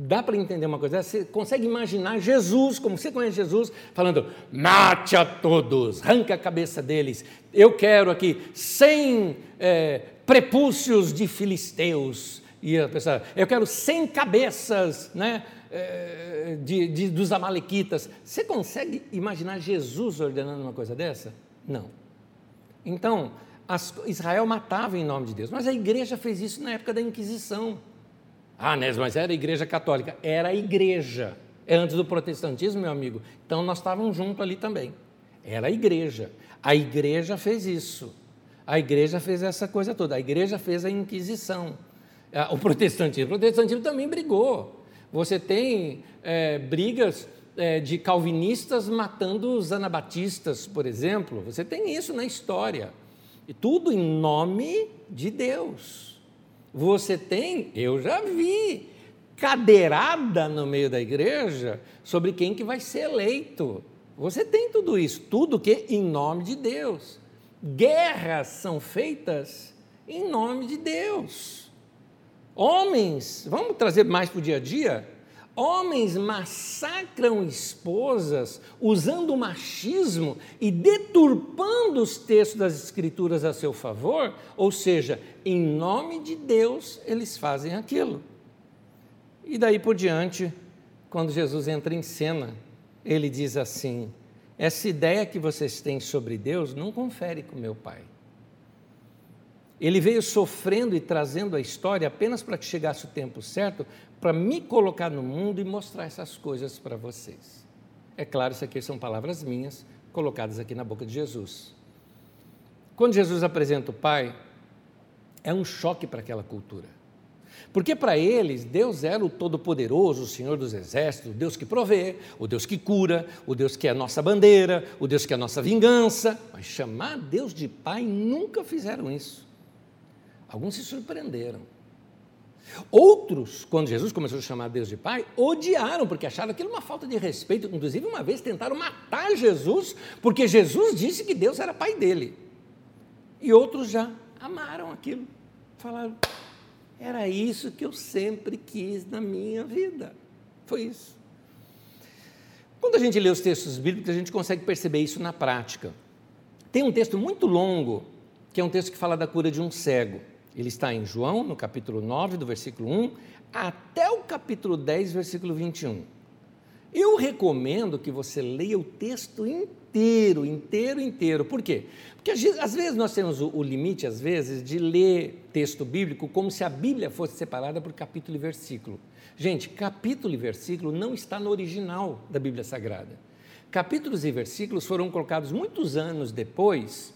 Speaker 1: Dá para entender uma coisa? Você consegue imaginar Jesus, como você conhece Jesus, falando: mate a todos, arranca a cabeça deles. Eu quero aqui 100 é, prepúcios de filisteus. E a pessoa, eu quero 100 cabeças né, é, de, de, dos amalequitas. Você consegue imaginar Jesus ordenando uma coisa dessa? Não. Então, as, Israel matava em nome de Deus, mas a igreja fez isso na época da Inquisição. Ah, mas era a igreja católica. Era a igreja. É antes do protestantismo, meu amigo. Então nós estávamos juntos ali também. Era a igreja. A igreja fez isso. A igreja fez essa coisa toda. A igreja fez a Inquisição. Ah, o protestantismo. O protestantismo também brigou. Você tem é, brigas é, de calvinistas matando os anabatistas, por exemplo. Você tem isso na história. E tudo em nome de Deus. Você tem, eu já vi, cadeirada no meio da igreja sobre quem que vai ser eleito. Você tem tudo isso, tudo que em nome de Deus. Guerras são feitas em nome de Deus. Homens, vamos trazer mais para o dia a dia? Homens massacram esposas usando machismo e deturpando os textos das Escrituras a seu favor, ou seja, em nome de Deus eles fazem aquilo. E daí por diante, quando Jesus entra em cena, ele diz assim: essa ideia que vocês têm sobre Deus não confere com meu Pai. Ele veio sofrendo e trazendo a história apenas para que chegasse o tempo certo para me colocar no mundo e mostrar essas coisas para vocês. É claro, isso aqui são palavras minhas, colocadas aqui na boca de Jesus. Quando Jesus apresenta o Pai, é um choque para aquela cultura. Porque para eles, Deus era o Todo-Poderoso, o Senhor dos Exércitos, o Deus que provê, o Deus que cura, o Deus que é a nossa bandeira, o Deus que é a nossa vingança. Mas chamar Deus de Pai nunca fizeram isso. Alguns se surpreenderam. Outros, quando Jesus começou a chamar Deus de Pai, odiaram, porque acharam aquilo uma falta de respeito. Inclusive, uma vez tentaram matar Jesus, porque Jesus disse que Deus era pai dele. E outros já amaram aquilo. Falaram, era isso que eu sempre quis na minha vida. Foi isso. Quando a gente lê os textos bíblicos, a gente consegue perceber isso na prática. Tem um texto muito longo, que é um texto que fala da cura de um cego. Ele está em João, no capítulo 9, do versículo 1, até o capítulo 10, versículo 21. Eu recomendo que você leia o texto inteiro, inteiro, inteiro. Por quê? Porque às vezes nós temos o, limite, às vezes, de ler texto bíblico como se a Bíblia fosse separada por capítulo e versículo. Gente, capítulo e versículo não está no original da Bíblia Sagrada. Capítulos e versículos foram colocados muitos anos depois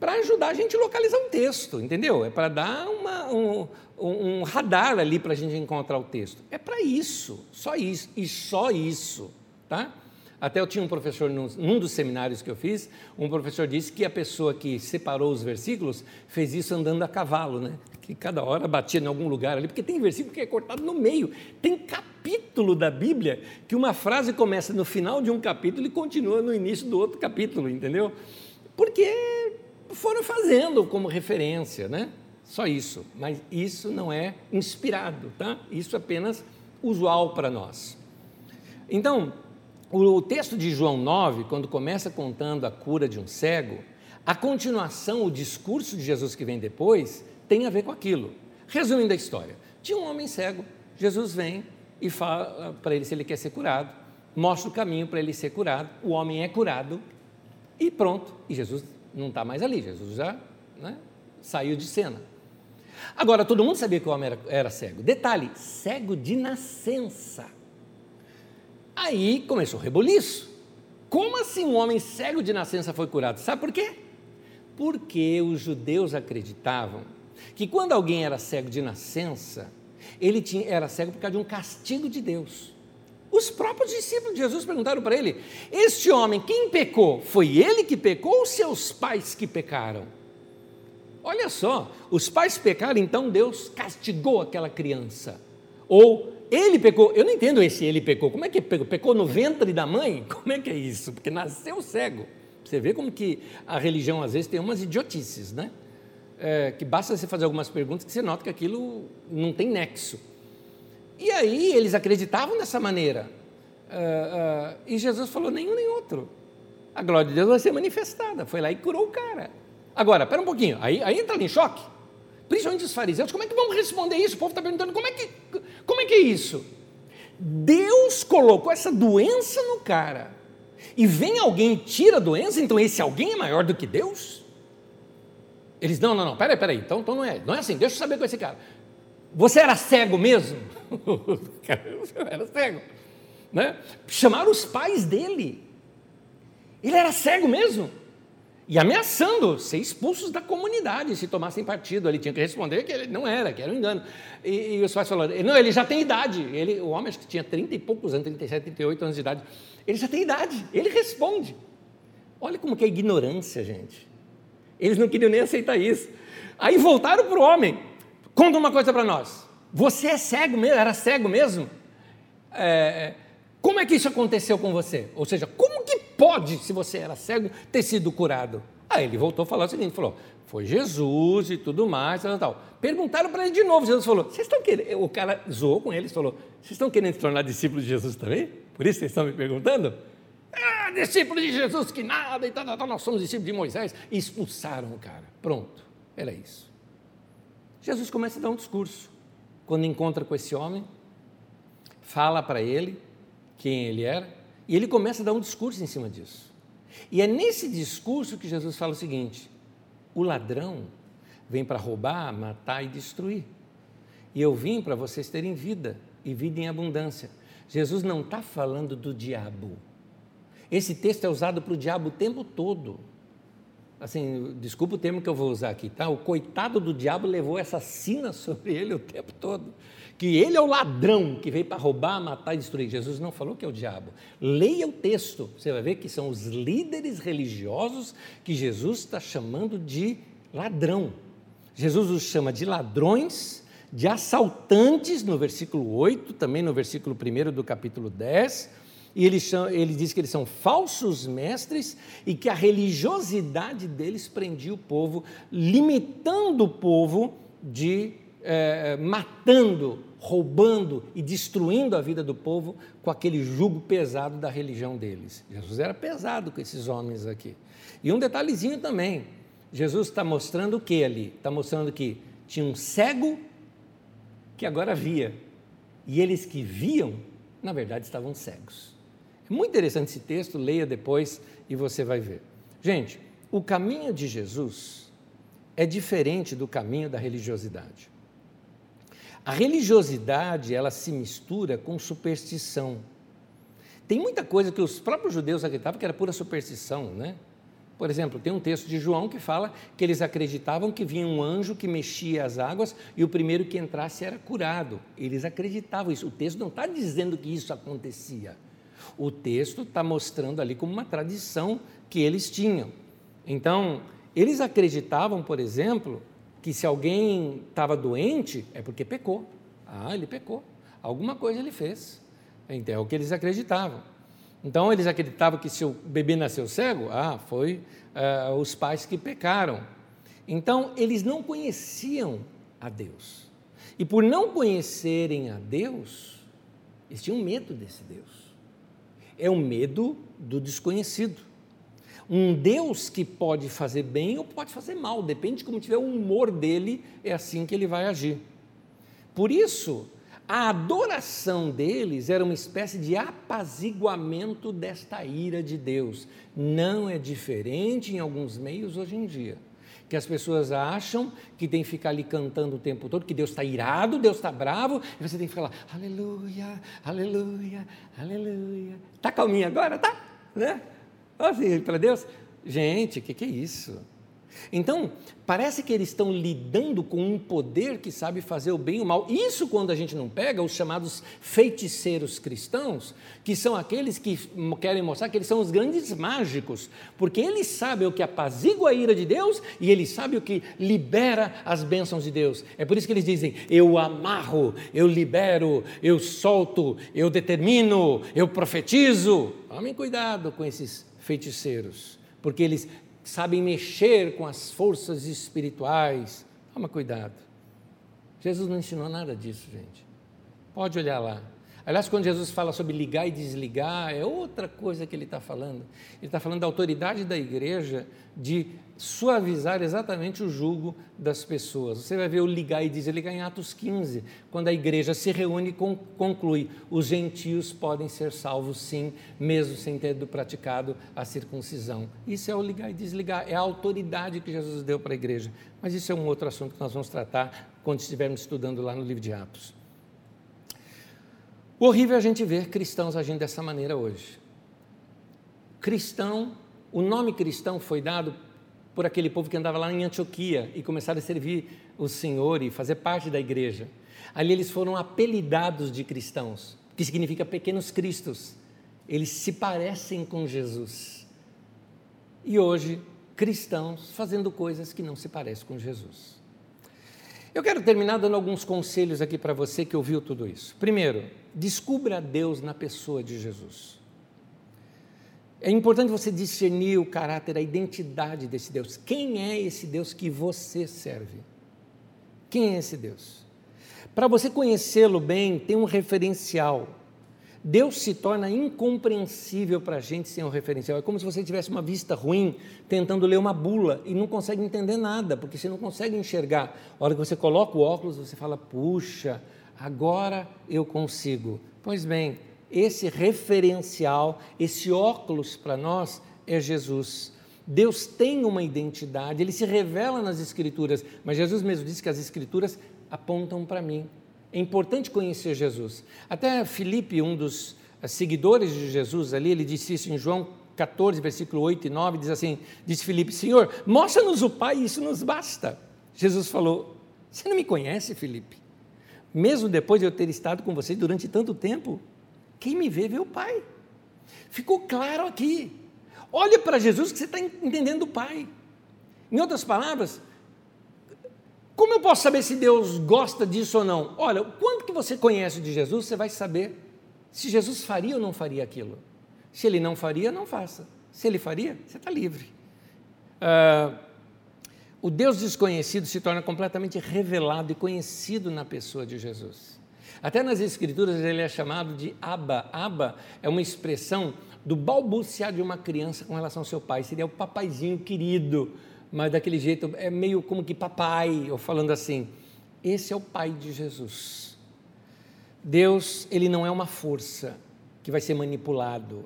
Speaker 1: para ajudar a gente a localizar um texto, entendeu? É para dar uma, um, um radar ali para a gente encontrar o texto. É para isso, só isso, e só isso, tá? Até eu tinha um professor, num, num, dos seminários que eu fiz, um professor disse que a pessoa que separou os versículos fez isso andando a cavalo, né? Que cada hora batia em algum lugar ali, porque tem versículo que é cortado no meio. Tem capítulo da Bíblia que uma frase começa no final de um capítulo e continua no início do outro capítulo, entendeu? Porque foram fazendo como referência, né? Só isso, mas isso não é inspirado, tá? Isso é apenas usual para nós. Então, o texto de João 9, quando começa contando a cura de um cego, a continuação, o discurso de Jesus que vem depois, tem a ver com aquilo. Resumindo a história, tinha um homem cego, Jesus vem e fala para ele se ele quer ser curado, mostra o caminho para ele ser curado, o homem é curado e pronto, e Jesus não está mais ali, Jesus já né, saiu de cena. Agora, todo mundo sabia que o homem era, era cego. Detalhe: cego de nascença. Aí começou o reboliço. Como assim um homem cego de nascença foi curado? Sabe por quê? Porque os judeus acreditavam que quando alguém era cego de nascença, ele tinha, era cego por causa de um castigo de Deus. Os próprios discípulos de Jesus perguntaram para ele: Este homem, quem pecou? Foi ele que pecou ou seus pais que pecaram? Olha só, os pais pecaram, então Deus castigou aquela criança. Ou ele pecou, eu não entendo esse ele pecou. Como é que pecou? Pecou no ventre da mãe? Como é que é isso? Porque nasceu cego. Você vê como que a religião às vezes tem umas idiotices, né? É, que basta você fazer algumas perguntas que você nota que aquilo não tem nexo. E aí eles acreditavam dessa maneira. Uh, uh, e Jesus falou: nenhum nem outro. A glória de Deus vai ser manifestada. Foi lá e curou o cara. Agora, espera um pouquinho. Aí, aí entra em choque. Principalmente os fariseus. Como é que vamos responder isso? O povo está perguntando: como é, que, como é que é isso? Deus colocou essa doença no cara. E vem alguém e tira a doença, então esse alguém é maior do que Deus? Eles, não, não, não, peraí, peraí, então, então não é, não é assim, deixa eu saber com esse cara. Você era cego mesmo? era cego. Né? Chamaram os pais dele. Ele era cego mesmo. E ameaçando ser expulsos da comunidade se tomassem partido. Ele tinha que responder que ele não era, que era um engano. E, e os pais falaram: não, ele já tem idade. Ele, o homem acho que tinha 30 e poucos anos, 37, 38 anos de idade. Ele já tem idade. Ele responde. Olha como que é ignorância, gente. Eles não queriam nem aceitar isso. Aí voltaram para o homem. Conta uma coisa para nós. Você é cego mesmo? Era cego mesmo? É, é, como é que isso aconteceu com você? Ou seja, como que pode, se você era cego, ter sido curado? Aí ele voltou a falar o seguinte: falou, foi Jesus e tudo mais, tal, tal. Perguntaram para ele de novo. Jesus falou: vocês estão querendo. O cara zoou com eles, falou: vocês estão querendo se tornar discípulos de Jesus também? Por isso vocês estão me perguntando? Ah, discípulos de Jesus que nada, e tal, tal, tal, nós somos discípulos de Moisés. E expulsaram o cara. Pronto, era isso. Jesus começa a dar um discurso. Quando encontra com esse homem, fala para ele quem ele era, e ele começa a dar um discurso em cima disso. E é nesse discurso que Jesus fala o seguinte: o ladrão vem para roubar, matar e destruir. E eu vim para vocês terem vida, e vida em abundância. Jesus não está falando do diabo. Esse texto é usado para o diabo o tempo todo assim, desculpa o termo que eu vou usar aqui, tá? O coitado do diabo levou essa sina sobre ele o tempo todo. Que ele é o ladrão que veio para roubar, matar e destruir. Jesus não falou que é o diabo. Leia o texto, você vai ver que são os líderes religiosos que Jesus está chamando de ladrão. Jesus os chama de ladrões, de assaltantes, no versículo 8, também no versículo 1 do capítulo 10, e ele, chama, ele diz que eles são falsos mestres e que a religiosidade deles prendia o povo, limitando o povo de é, matando, roubando e destruindo a vida do povo com aquele jugo pesado da religião deles. Jesus era pesado com esses homens aqui. E um detalhezinho também: Jesus está mostrando o que ali? Está mostrando que tinha um cego que agora via, e eles que viam, na verdade, estavam cegos. Muito interessante esse texto, leia depois e você vai ver. Gente, o caminho de Jesus é diferente do caminho da religiosidade. A religiosidade, ela se mistura com superstição. Tem muita coisa que os próprios judeus acreditavam que era pura superstição, né? Por exemplo, tem um texto de João que fala que eles acreditavam que vinha um anjo que mexia as águas e o primeiro que entrasse era curado. Eles acreditavam isso. O texto não está dizendo que isso acontecia. O texto está mostrando ali como uma tradição que eles tinham. Então, eles acreditavam, por exemplo, que se alguém estava doente é porque pecou. Ah, ele pecou. Alguma coisa ele fez. Então, é o que eles acreditavam. Então, eles acreditavam que se o bebê nasceu cego, ah, foi uh, os pais que pecaram. Então, eles não conheciam a Deus. E por não conhecerem a Deus, eles tinham medo desse Deus. É o medo do desconhecido um Deus que pode fazer bem ou pode fazer mal, depende de como tiver o humor dele, é assim que ele vai agir. Por isso, a adoração deles era uma espécie de apaziguamento desta ira de Deus. Não é diferente em alguns meios hoje em dia. Que as pessoas acham que tem que ficar ali cantando o tempo todo, que Deus está irado, Deus está bravo, e você tem que falar, aleluia, aleluia, aleluia. Está calminho agora? Tá? Né? Assim, para Deus, gente, o que, que é isso? Então, parece que eles estão lidando com um poder que sabe fazer o bem e o mal. Isso quando a gente não pega os chamados feiticeiros cristãos, que são aqueles que querem mostrar que eles são os grandes mágicos, porque eles sabem o que apazigua a ira de Deus e eles sabem o que libera as bênçãos de Deus. É por isso que eles dizem: eu amarro, eu libero, eu solto, eu determino, eu profetizo. Tomem cuidado com esses feiticeiros, porque eles sabem mexer com as forças espirituais. Toma cuidado. Jesus não ensinou nada disso, gente. Pode olhar lá. Aliás, quando Jesus fala sobre ligar e desligar, é outra coisa que ele está falando. Ele está falando da autoridade da igreja de suavizar exatamente o jugo das pessoas. Você vai ver o ligar e desligar em Atos 15, quando a igreja se reúne e conclui: os gentios podem ser salvos sim, mesmo sem ter praticado a circuncisão. Isso é o ligar e desligar, é a autoridade que Jesus deu para a igreja. Mas isso é um outro assunto que nós vamos tratar quando estivermos estudando lá no livro de Atos. O horrível é a gente ver cristãos agindo dessa maneira hoje. Cristão, o nome cristão foi dado por aquele povo que andava lá em Antioquia e começaram a servir o Senhor e fazer parte da igreja. Ali eles foram apelidados de cristãos, que significa pequenos cristos. Eles se parecem com Jesus. E hoje, cristãos fazendo coisas que não se parecem com Jesus. Eu quero terminar dando alguns conselhos aqui para você que ouviu tudo isso. Primeiro, descubra Deus na pessoa de Jesus. É importante você discernir o caráter, a identidade desse Deus. Quem é esse Deus que você serve? Quem é esse Deus? Para você conhecê-lo bem, tem um referencial. Deus se torna incompreensível para a gente sem um referencial. É como se você tivesse uma vista ruim tentando ler uma bula e não consegue entender nada, porque você não consegue enxergar. A hora que você coloca o óculos, você fala: puxa, agora eu consigo. Pois bem, esse referencial, esse óculos para nós é Jesus. Deus tem uma identidade, ele se revela nas Escrituras, mas Jesus mesmo disse que as Escrituras apontam para mim. É importante conhecer Jesus. Até Filipe, um dos eh, seguidores de Jesus ali, ele disse isso em João 14, versículo 8 e 9, diz assim: disse Filipe, Senhor, mostra-nos o Pai, isso nos basta. Jesus falou: Você não me conhece, Filipe? Mesmo depois de eu ter estado com você durante tanto tempo, quem me vê, vê o Pai. Ficou claro aqui. Olha para Jesus que você está entendendo o Pai. Em outras palavras, como eu posso saber se Deus gosta disso ou não? Olha, quanto que você conhece de Jesus, você vai saber se Jesus faria ou não faria aquilo. Se ele não faria, não faça. Se ele faria, você está livre. Uh, o Deus desconhecido se torna completamente revelado e conhecido na pessoa de Jesus. Até nas Escrituras ele é chamado de Abba. Abba é uma expressão do balbuciar de uma criança com relação ao seu pai. Seria o papaizinho querido, mas daquele jeito é meio como que papai, ou falando assim. Esse é o pai de Jesus. Deus, ele não é uma força que vai ser manipulado.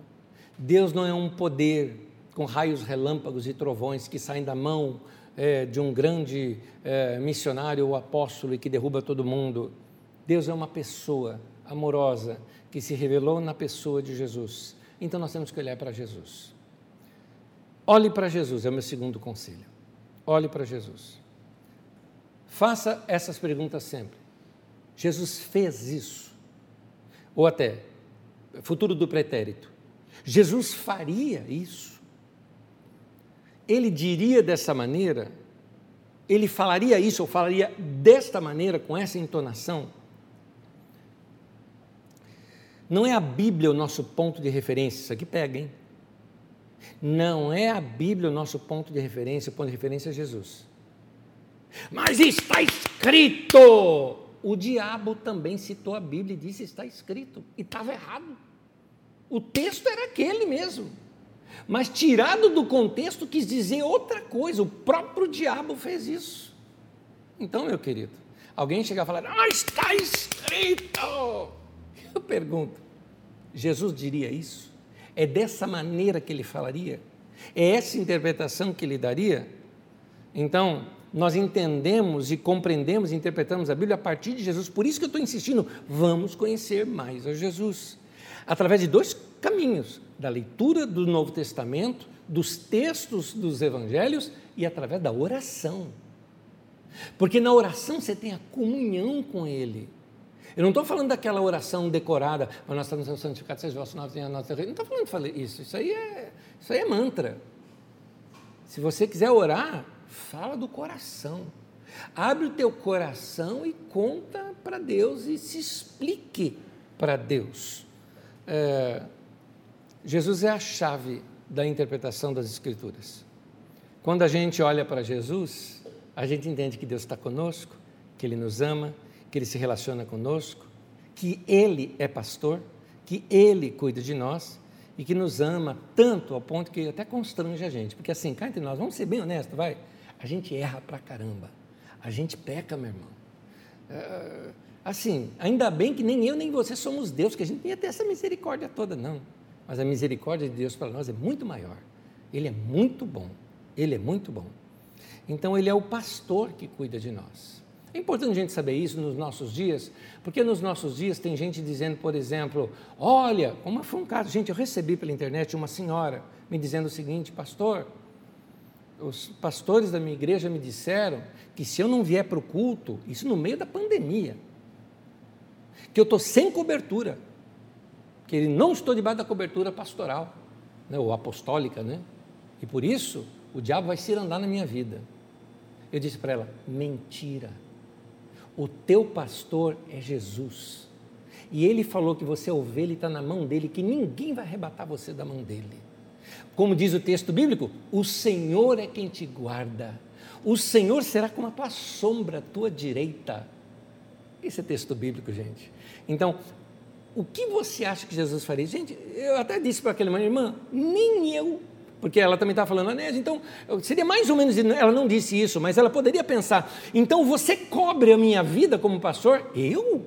Speaker 1: Deus não é um poder com raios relâmpagos e trovões que saem da mão é, de um grande é, missionário ou apóstolo e que derruba todo mundo. Deus é uma pessoa amorosa que se revelou na pessoa de Jesus. Então nós temos que olhar para Jesus. Olhe para Jesus, é o meu segundo conselho. Olhe para Jesus. Faça essas perguntas sempre. Jesus fez isso? Ou até, futuro do pretérito. Jesus faria isso? Ele diria dessa maneira? Ele falaria isso ou falaria desta maneira, com essa entonação? Não é a Bíblia o nosso ponto de referência, isso aqui pega, hein? Não é a Bíblia o nosso ponto de referência, o ponto de referência é Jesus. Mas está escrito! O diabo também citou a Bíblia e disse: está escrito, e estava errado. O texto era aquele mesmo. Mas tirado do contexto quis dizer outra coisa, o próprio diabo fez isso. Então, meu querido, alguém chega a falar: Ah, está escrito! Eu pergunto: Jesus diria isso? É dessa maneira que ele falaria? É essa interpretação que ele daria? Então, nós entendemos e compreendemos e interpretamos a Bíblia a partir de Jesus. Por isso que eu estou insistindo, vamos conhecer mais a Jesus. Através de dois caminhos: da leitura do Novo Testamento, dos textos dos evangelhos e através da oração. Porque na oração você tem a comunhão com Ele. Eu não estou falando daquela oração decorada, mas nós estamos santificados, seja o vosso nome, a nossa Não estou falando isso, isso aí, é, isso aí é mantra. Se você quiser orar, fala do coração. Abre o teu coração e conta para Deus e se explique para Deus. É, Jesus é a chave da interpretação das Escrituras. Quando a gente olha para Jesus, a gente entende que Deus está conosco, que Ele nos ama, que Ele se relaciona conosco, que Ele é pastor, que Ele cuida de nós e que nos ama tanto ao ponto que até constrange a gente. Porque assim, cá entre nós, vamos ser bem honestos, vai? A gente erra pra caramba. A gente peca, meu irmão. É, assim, ainda bem que nem eu nem você somos Deus, que a gente nem ia ter essa misericórdia toda, não. Mas a misericórdia de Deus para nós é muito maior. Ele é muito bom. Ele é muito bom. Então, Ele é o pastor que cuida de nós. É importante a gente saber isso nos nossos dias, porque nos nossos dias tem gente dizendo, por exemplo, olha, como foi um caso, gente, eu recebi pela internet uma senhora me dizendo o seguinte, pastor, os pastores da minha igreja me disseram que se eu não vier para o culto, isso no meio da pandemia, que eu estou sem cobertura, que não estou debaixo da cobertura pastoral, né, ou apostólica, né? E por isso o diabo vai se andar na minha vida. Eu disse para ela: mentira. O teu pastor é Jesus. E ele falou que você é ovelha e está na mão dele, que ninguém vai arrebatar você da mão dele. Como diz o texto bíblico, o Senhor é quem te guarda. O Senhor será como a tua sombra, a tua direita. Esse é texto bíblico, gente. Então, o que você acha que Jesus faria? Gente, eu até disse para aquela irmã, nem eu porque ela também estava falando, Anésio, então, seria mais ou menos, ela não disse isso, mas ela poderia pensar, então você cobre a minha vida como pastor? Eu?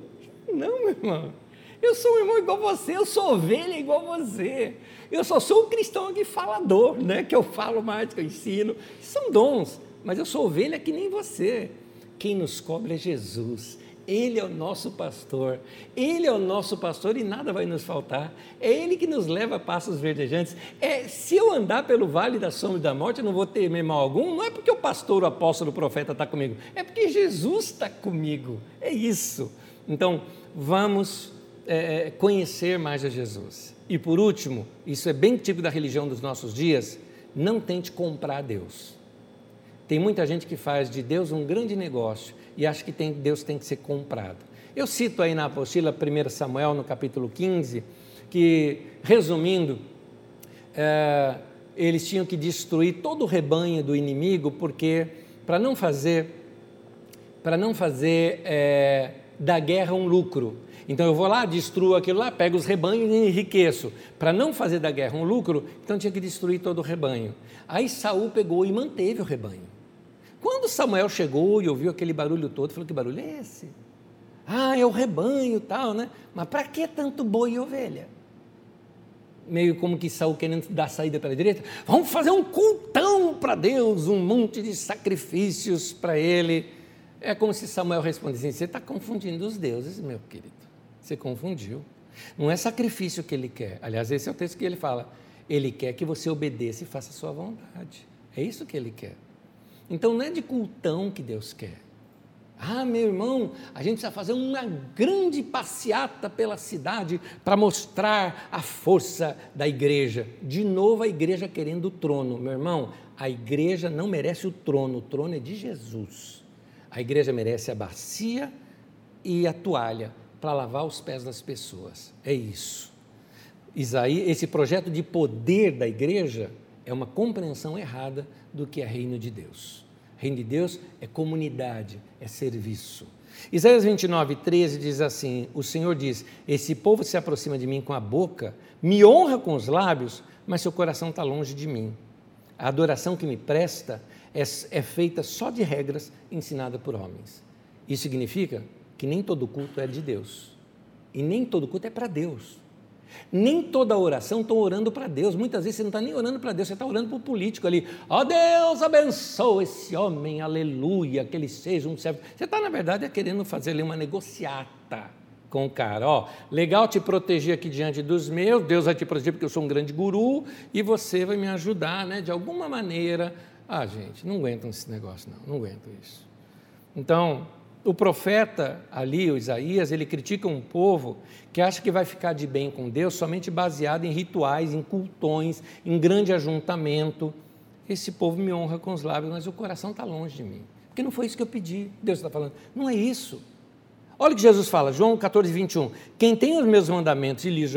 Speaker 1: Não, meu irmão. Eu sou um irmão igual você, eu sou ovelha igual você. Eu só sou um cristão aqui falador, né? Que eu falo mais, que eu ensino. São dons, mas eu sou ovelha que nem você. Quem nos cobre é Jesus. Ele é o nosso pastor, Ele é o nosso pastor e nada vai nos faltar. É Ele que nos leva a passos verdejantes. É, se eu andar pelo vale da sombra e da morte, eu não vou temer mal algum. Não é porque o pastor, o apóstolo, o profeta está comigo, é porque Jesus está comigo. É isso. Então, vamos é, é, conhecer mais a Jesus. E por último, isso é bem típico da religião dos nossos dias: não tente comprar Deus. Tem muita gente que faz de Deus um grande negócio e acha que tem, Deus tem que ser comprado. Eu cito aí na apostila 1 Samuel, no capítulo 15, que, resumindo, é, eles tinham que destruir todo o rebanho do inimigo, porque para não fazer, para não fazer é, da guerra um lucro. Então eu vou lá, destruo aquilo lá, pego os rebanhos e enriqueço. Para não fazer da guerra um lucro, então tinha que destruir todo o rebanho. Aí Saul pegou e manteve o rebanho. Quando Samuel chegou e ouviu aquele barulho todo, falou: Que barulho é esse? Ah, é o rebanho tal, né? Mas para que tanto boi e ovelha? Meio como que Saul querendo dar saída pela direita. Vamos fazer um cultão para Deus, um monte de sacrifícios para ele. É como se Samuel respondesse: Você está confundindo os deuses, meu querido. Você confundiu. Não é sacrifício que ele quer. Aliás, esse é o texto que ele fala. Ele quer que você obedeça e faça a sua vontade. É isso que ele quer. Então não é de cultão que Deus quer. Ah, meu irmão, a gente precisa fazer uma grande passeata pela cidade para mostrar a força da igreja. De novo, a igreja querendo o trono. Meu irmão, a igreja não merece o trono, o trono é de Jesus. A igreja merece a bacia e a toalha para lavar os pés das pessoas. É isso. Isaías, esse projeto de poder da igreja é uma compreensão errada do que é reino de Deus. Reino de Deus é comunidade, é serviço. Isaías 29, 13 diz assim: O Senhor diz: Esse povo se aproxima de mim com a boca, me honra com os lábios, mas seu coração está longe de mim. A adoração que me presta é, é feita só de regras ensinadas por homens. Isso significa que nem todo culto é de Deus. E nem todo culto é para Deus. Nem toda oração estou orando para Deus. Muitas vezes você não está nem orando para Deus, você está orando para o político ali. Ó oh, Deus, abençoa esse homem, aleluia, que ele seja um servo. Você está, na verdade, é querendo fazer ali uma negociata com o cara. Ó, legal te proteger aqui diante dos meus, Deus vai te proteger porque eu sou um grande guru e você vai me ajudar, né, de alguma maneira. Ah, gente, não aguentam esse negócio, não, não aguentam isso. Então, o profeta ali, o Isaías, ele critica um povo que acha que vai ficar de bem com Deus somente baseado em rituais, em cultões, em grande ajuntamento. Esse povo me honra com os lábios, mas o coração está longe de mim. Porque não foi isso que eu pedi. Deus está falando. Não é isso. Olha o que Jesus fala, João 14, 21. Quem tem os meus mandamentos e lhes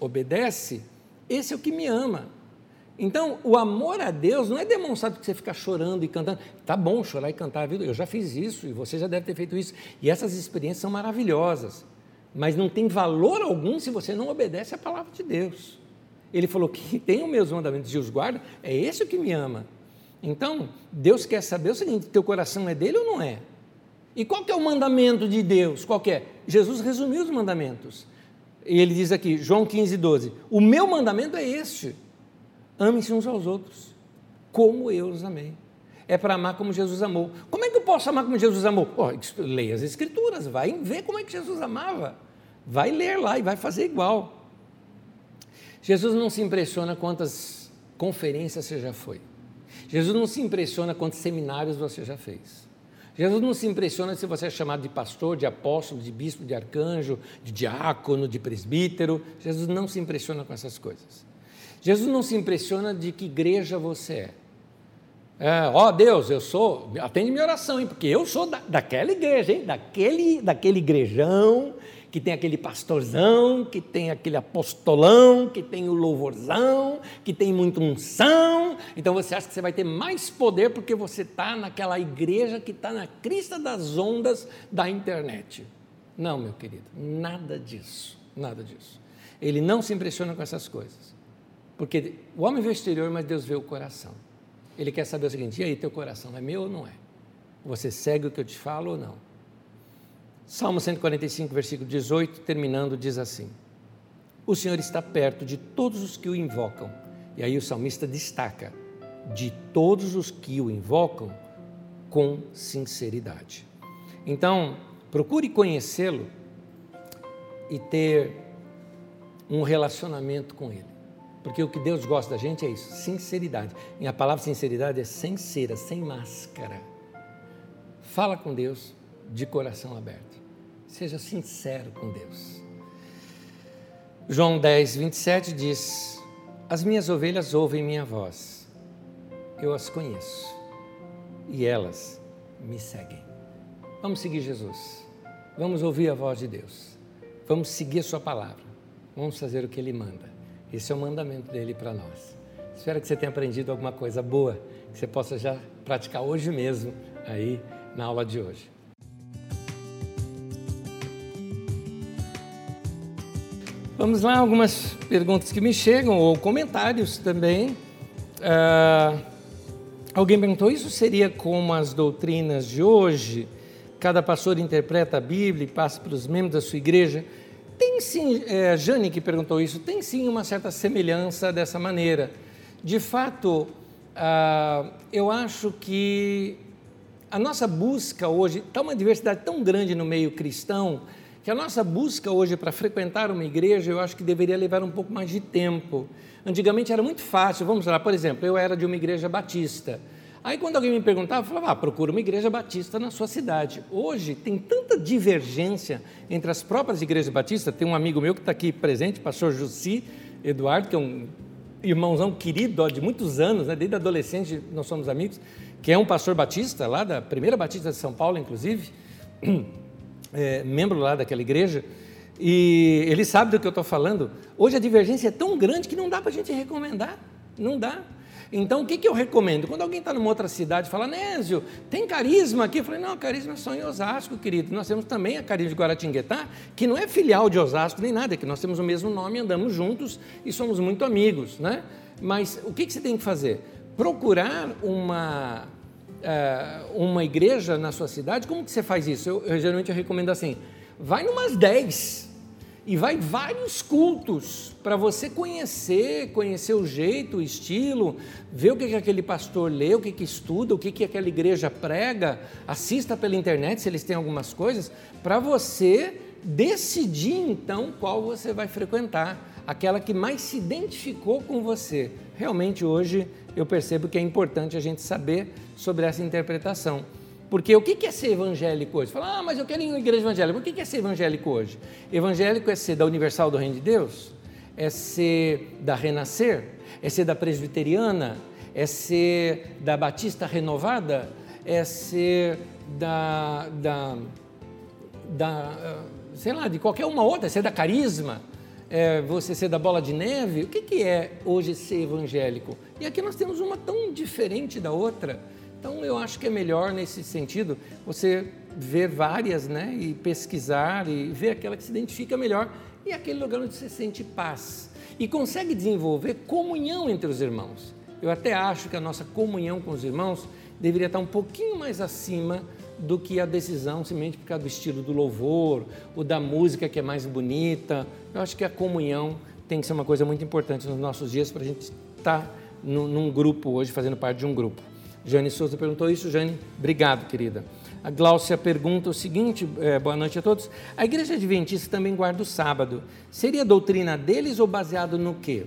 Speaker 1: obedece, esse é o que me ama. Então, o amor a Deus não é demonstrado que você fica chorando e cantando. Tá bom chorar e cantar, viu? Eu já fiz isso e você já deve ter feito isso. E essas experiências são maravilhosas. Mas não tem valor algum se você não obedece à palavra de Deus. Ele falou que tem os meus mandamentos e os guarda, é esse o que me ama. Então, Deus quer saber o seguinte: teu coração é dele ou não é? E qual que é o mandamento de Deus? Qual que é? Jesus resumiu os mandamentos. E ele diz aqui, João 15, 12: O meu mandamento é este Amem-se uns aos outros, como eu os amei. É para amar como Jesus amou. Como é que eu posso amar como Jesus amou? Oh, leia as Escrituras, vai ver como é que Jesus amava. Vai ler lá e vai fazer igual. Jesus não se impressiona quantas conferências você já foi. Jesus não se impressiona quantos seminários você já fez. Jesus não se impressiona se você é chamado de pastor, de apóstolo, de bispo, de arcanjo, de diácono, de presbítero. Jesus não se impressiona com essas coisas. Jesus não se impressiona de que igreja você é. É, ó Deus, eu sou, atende minha oração, hein, porque eu sou da, daquela igreja, hein, daquele, daquele igrejão, que tem aquele pastorzão, que tem aquele apostolão, que tem o louvorzão, que tem muita unção. Então você acha que você vai ter mais poder porque você está naquela igreja que está na crista das ondas da internet. Não, meu querido, nada disso, nada disso. Ele não se impressiona com essas coisas. Porque o homem vê o exterior, mas Deus vê o coração. Ele quer saber o seguinte: e aí, teu coração é meu ou não é? Você segue o que eu te falo ou não? Salmo 145, versículo 18, terminando, diz assim: O Senhor está perto de todos os que o invocam. E aí o salmista destaca: de todos os que o invocam com sinceridade. Então, procure conhecê-lo e ter um relacionamento com ele. Porque o que Deus gosta da gente é isso, sinceridade. E a palavra sinceridade é sincera, sem máscara. Fala com Deus de coração aberto. Seja sincero com Deus. João 10, 27 diz: As minhas ovelhas ouvem minha voz, eu as conheço e elas me seguem. Vamos seguir Jesus. Vamos ouvir a voz de Deus. Vamos seguir a Sua palavra. Vamos fazer o que Ele manda. Esse é o mandamento dele para nós. Espero que você tenha aprendido alguma coisa boa, que você possa já praticar hoje mesmo aí na aula de hoje. Vamos lá, algumas perguntas que me chegam, ou comentários também. Uh, alguém perguntou: isso seria como as doutrinas de hoje? Cada pastor interpreta a Bíblia e passa para os membros da sua igreja? Tem sim, é, Jane que perguntou isso, tem sim uma certa semelhança dessa maneira. De fato, uh, eu acho que a nossa busca hoje, está uma diversidade tão grande no meio cristão, que a nossa busca hoje para frequentar uma igreja, eu acho que deveria levar um pouco mais de tempo. Antigamente era muito fácil, vamos lá, por exemplo, eu era de uma igreja batista. Aí quando alguém me perguntava, eu falava, ah, procura uma igreja batista na sua cidade. Hoje tem tanta divergência entre as próprias igrejas batistas, tem um amigo meu que está aqui presente, pastor Jussi Eduardo, que é um irmãozão querido de muitos anos, né, desde adolescente nós somos amigos, que é um pastor batista, lá da primeira batista de São Paulo, inclusive, é, membro lá daquela igreja, e ele sabe do que eu estou falando. Hoje a divergência é tão grande que não dá para a gente recomendar, não dá. Então, o que, que eu recomendo? Quando alguém está numa outra cidade fala, Nésio, tem carisma aqui? Eu falei, não, carisma é só em Osasco, querido. Nós temos também a Carisma de Guaratinguetá, que não é filial de Osasco nem nada, é que nós temos o mesmo nome, andamos juntos e somos muito amigos, né? Mas o que, que você tem que fazer? Procurar uma, uh, uma igreja na sua cidade, como que você faz isso? Eu, eu geralmente eu recomendo assim, vai numas 10, e vai vários cultos para você conhecer, conhecer o jeito, o estilo, ver o que, que aquele pastor lê, o que, que estuda, o que, que aquela igreja prega, assista pela internet se eles têm algumas coisas, para você decidir então qual você vai frequentar, aquela que mais se identificou com você. Realmente hoje eu percebo que é importante a gente saber sobre essa interpretação. Porque o que é ser evangélico hoje? Fala, ah, mas eu quero ir em igreja evangélica. O que é ser evangélico hoje? Evangélico é ser da Universal do Reino de Deus? É ser da Renascer? É ser da Presbiteriana? É ser da Batista Renovada? É ser da, da, da sei lá, de qualquer uma outra? É ser da Carisma? É você ser da Bola de Neve? O que é hoje ser evangélico? E aqui nós temos uma tão diferente da outra. Então eu acho que é melhor nesse sentido você ver várias, né, e pesquisar e ver aquela que se identifica melhor e aquele lugar onde você sente paz e consegue desenvolver comunhão entre os irmãos. Eu até acho que a nossa comunhão com os irmãos deveria estar um pouquinho mais acima do que a decisão simplesmente por causa do estilo do louvor ou da música que é mais bonita. Eu acho que a comunhão tem que ser uma coisa muito importante nos nossos dias para a gente estar num, num grupo hoje, fazendo parte de um grupo. Jane Souza perguntou isso. Jane, obrigado, querida. A Gláucia pergunta o seguinte: é, boa noite a todos. A igreja adventista também guarda o sábado. Seria doutrina deles ou baseado no quê?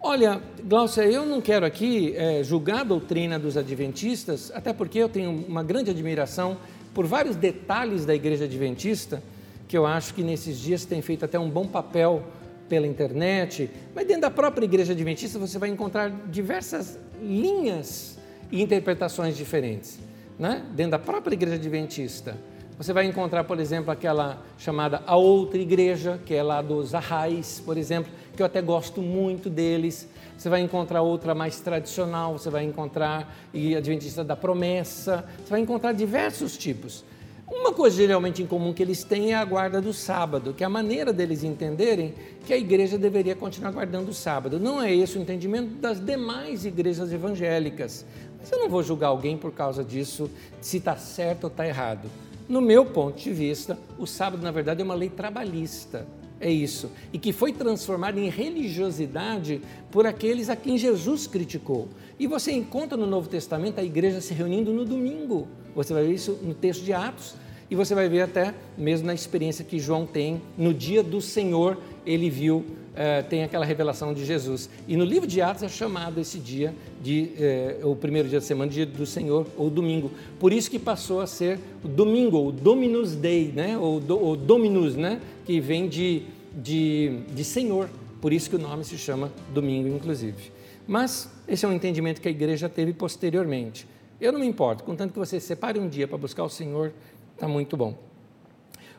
Speaker 1: Olha, Gláucia, eu não quero aqui é, julgar a doutrina dos adventistas, até porque eu tenho uma grande admiração por vários detalhes da igreja adventista, que eu acho que nesses dias tem feito até um bom papel pela internet, mas dentro da própria igreja adventista você vai encontrar diversas linhas e interpretações diferentes. Né? Dentro da própria igreja adventista, você vai encontrar, por exemplo, aquela chamada A Outra Igreja, que é lá dos Arrais, por exemplo, que eu até gosto muito deles. Você vai encontrar outra mais tradicional, você vai encontrar e Adventista da Promessa, você vai encontrar diversos tipos. Uma coisa geralmente em comum que eles têm é a guarda do sábado, que é a maneira deles entenderem que a igreja deveria continuar guardando o sábado. Não é esse o entendimento das demais igrejas evangélicas. Mas eu não vou julgar alguém por causa disso, se está certo ou está errado. No meu ponto de vista, o sábado, na verdade, é uma lei trabalhista. É isso. E que foi transformada em religiosidade por aqueles a quem Jesus criticou. E você encontra no Novo Testamento a igreja se reunindo no domingo. Você vai ver isso no texto de Atos. E você vai ver até mesmo na experiência que João tem no dia do Senhor, ele viu é, tem aquela revelação de Jesus. E no livro de Atos é chamado esse dia de é, o primeiro dia da semana, dia do Senhor, ou domingo. Por isso que passou a ser o domingo, ou Dominus Day, né? ou, ou Dominus, né? que vem de, de, de Senhor. Por isso que o nome se chama domingo, inclusive. Mas esse é um entendimento que a igreja teve posteriormente. Eu não me importo, contanto que você separe um dia para buscar o Senhor, está muito bom.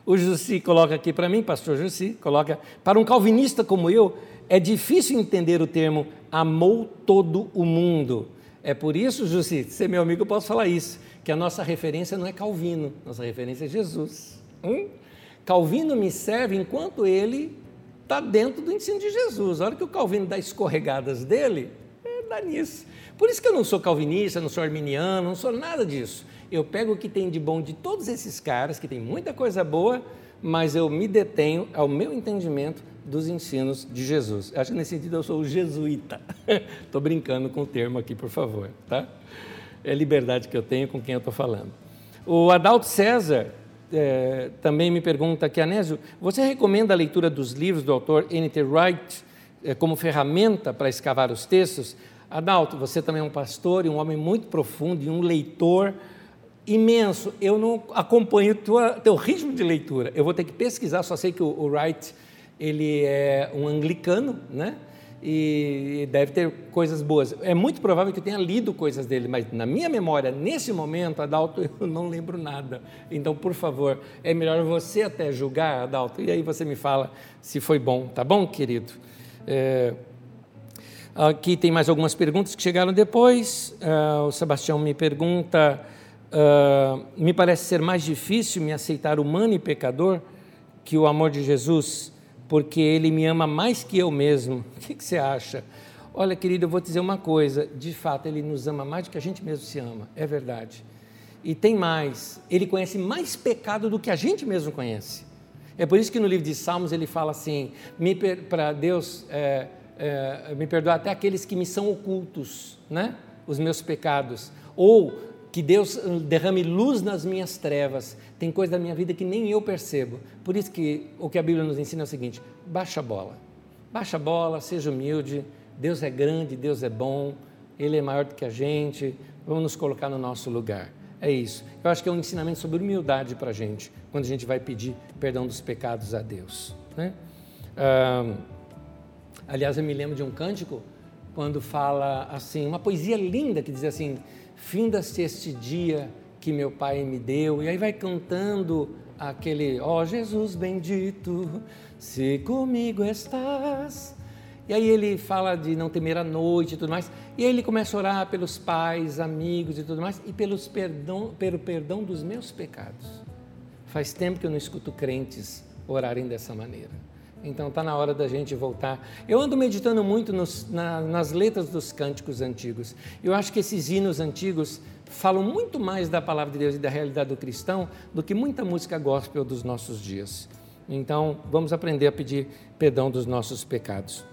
Speaker 1: O Jussi coloca aqui para mim, pastor Jussi, coloca, para um calvinista como eu, é difícil entender o termo amou todo o mundo. É por isso, Jussi, ser meu amigo, eu posso falar isso, que a nossa referência não é Calvino, nossa referência é Jesus. Hum? Calvino me serve enquanto ele está dentro do ensino de Jesus. A hora que o Calvino dá escorregadas dele, é, dá nisso. Por isso que eu não sou calvinista, não sou arminiano, não sou nada disso. Eu pego o que tem de bom de todos esses caras, que tem muita coisa boa, mas eu me detenho ao meu entendimento dos ensinos de Jesus. Acho que nesse sentido eu sou o jesuíta. Estou brincando com o termo aqui, por favor. Tá? É a liberdade que eu tenho com quem eu estou falando. O Adalto César é, também me pergunta aqui, Anésio, você recomenda a leitura dos livros do autor N.T. Wright é, como ferramenta para escavar os textos? Adalto, você também é um pastor e um homem muito profundo e um leitor imenso. Eu não acompanho tua, teu ritmo de leitura. Eu vou ter que pesquisar, só sei que o, o Wright ele é um anglicano, né? E deve ter coisas boas. É muito provável que eu tenha lido coisas dele, mas na minha memória, nesse momento, Adalto, eu não lembro nada. Então, por favor, é melhor você até julgar, Adalto, e aí você me fala se foi bom, tá bom, querido? É, Aqui tem mais algumas perguntas que chegaram depois. Uh, o Sebastião me pergunta: uh, me parece ser mais difícil me aceitar humano e pecador que o amor de Jesus, porque ele me ama mais que eu mesmo. O que, que você acha? Olha, querido, eu vou te dizer uma coisa: de fato, ele nos ama mais do que a gente mesmo se ama, é verdade. E tem mais: ele conhece mais pecado do que a gente mesmo conhece. É por isso que no livro de Salmos ele fala assim: para Deus. É, é, me perdoar até aqueles que me são ocultos, né? os meus pecados. Ou que Deus hum, derrame luz nas minhas trevas. Tem coisa da minha vida que nem eu percebo. Por isso que o que a Bíblia nos ensina é o seguinte: baixa a bola. Baixa a bola, seja humilde. Deus é grande, Deus é bom, Ele é maior do que a gente. Vamos nos colocar no nosso lugar. É isso. Eu acho que é um ensinamento sobre humildade para a gente, quando a gente vai pedir perdão dos pecados a Deus. Né? Ah, Aliás, eu me lembro de um cântico quando fala assim, uma poesia linda que diz assim: Finda-se este dia que meu Pai me deu, e aí vai cantando aquele, ó oh, Jesus bendito, se comigo estás. E aí ele fala de não temer a noite e tudo mais, e aí ele começa a orar pelos pais, amigos e tudo mais, e pelos perdão, pelo perdão dos meus pecados. Faz tempo que eu não escuto crentes orarem dessa maneira. Então está na hora da gente voltar. Eu ando meditando muito nos, na, nas letras dos cânticos antigos. Eu acho que esses hinos antigos falam muito mais da palavra de Deus e da realidade do cristão do que muita música gospel dos nossos dias. Então vamos aprender a pedir perdão dos nossos pecados.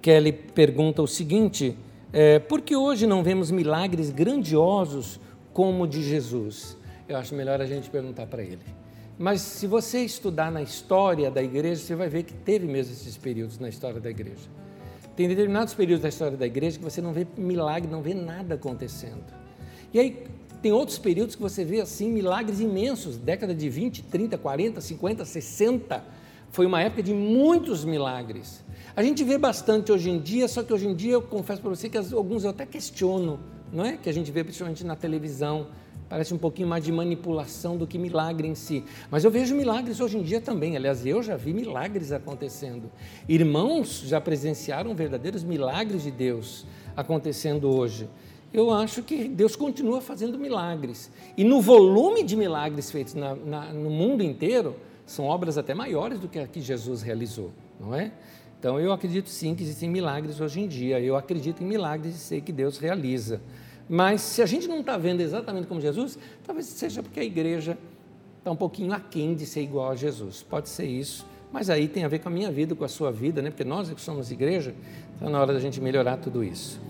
Speaker 1: Kelly pergunta o seguinte: é, por que hoje não vemos milagres grandiosos como o de Jesus? Eu acho melhor a gente perguntar para ele. Mas se você estudar na história da igreja, você vai ver que teve mesmo esses períodos na história da igreja. Tem determinados períodos da história da igreja que você não vê milagre, não vê nada acontecendo. E aí tem outros períodos que você vê assim milagres imensos, década de 20, 30, 40, 50, 60. Foi uma época de muitos milagres. A gente vê bastante hoje em dia, só que hoje em dia eu confesso para você que alguns eu até questiono, não é? Que a gente vê principalmente na televisão parece um pouquinho mais de manipulação do que milagre em si. Mas eu vejo milagres hoje em dia também. Aliás, eu já vi milagres acontecendo. Irmãos já presenciaram verdadeiros milagres de Deus acontecendo hoje. Eu acho que Deus continua fazendo milagres. E no volume de milagres feitos na, na, no mundo inteiro, são obras até maiores do que a que Jesus realizou, não é? Então eu acredito sim que existem milagres hoje em dia. Eu acredito em milagres e sei que Deus realiza. Mas se a gente não está vendo exatamente como Jesus, talvez seja porque a igreja está um pouquinho aquém de ser igual a Jesus. Pode ser isso, mas aí tem a ver com a minha vida, com a sua vida, né? porque nós é que somos igreja, é na hora da gente melhorar tudo isso.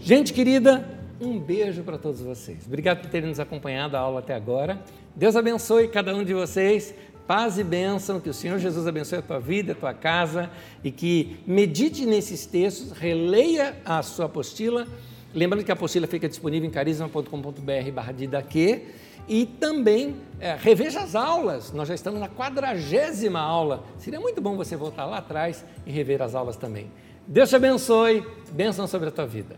Speaker 1: Gente querida, um beijo para todos vocês. Obrigado por terem nos acompanhado a aula até agora. Deus abençoe cada um de vocês. Paz e bênção, que o Senhor Jesus abençoe a tua vida, a tua casa e que medite nesses textos, releia a sua apostila Lembrando que a apostila fica disponível em carisma.com.br barra e também é, reveja as aulas. Nós já estamos na quadragésima aula. Seria muito bom você voltar lá atrás e rever as aulas também. Deus te abençoe. Bênção sobre a tua vida.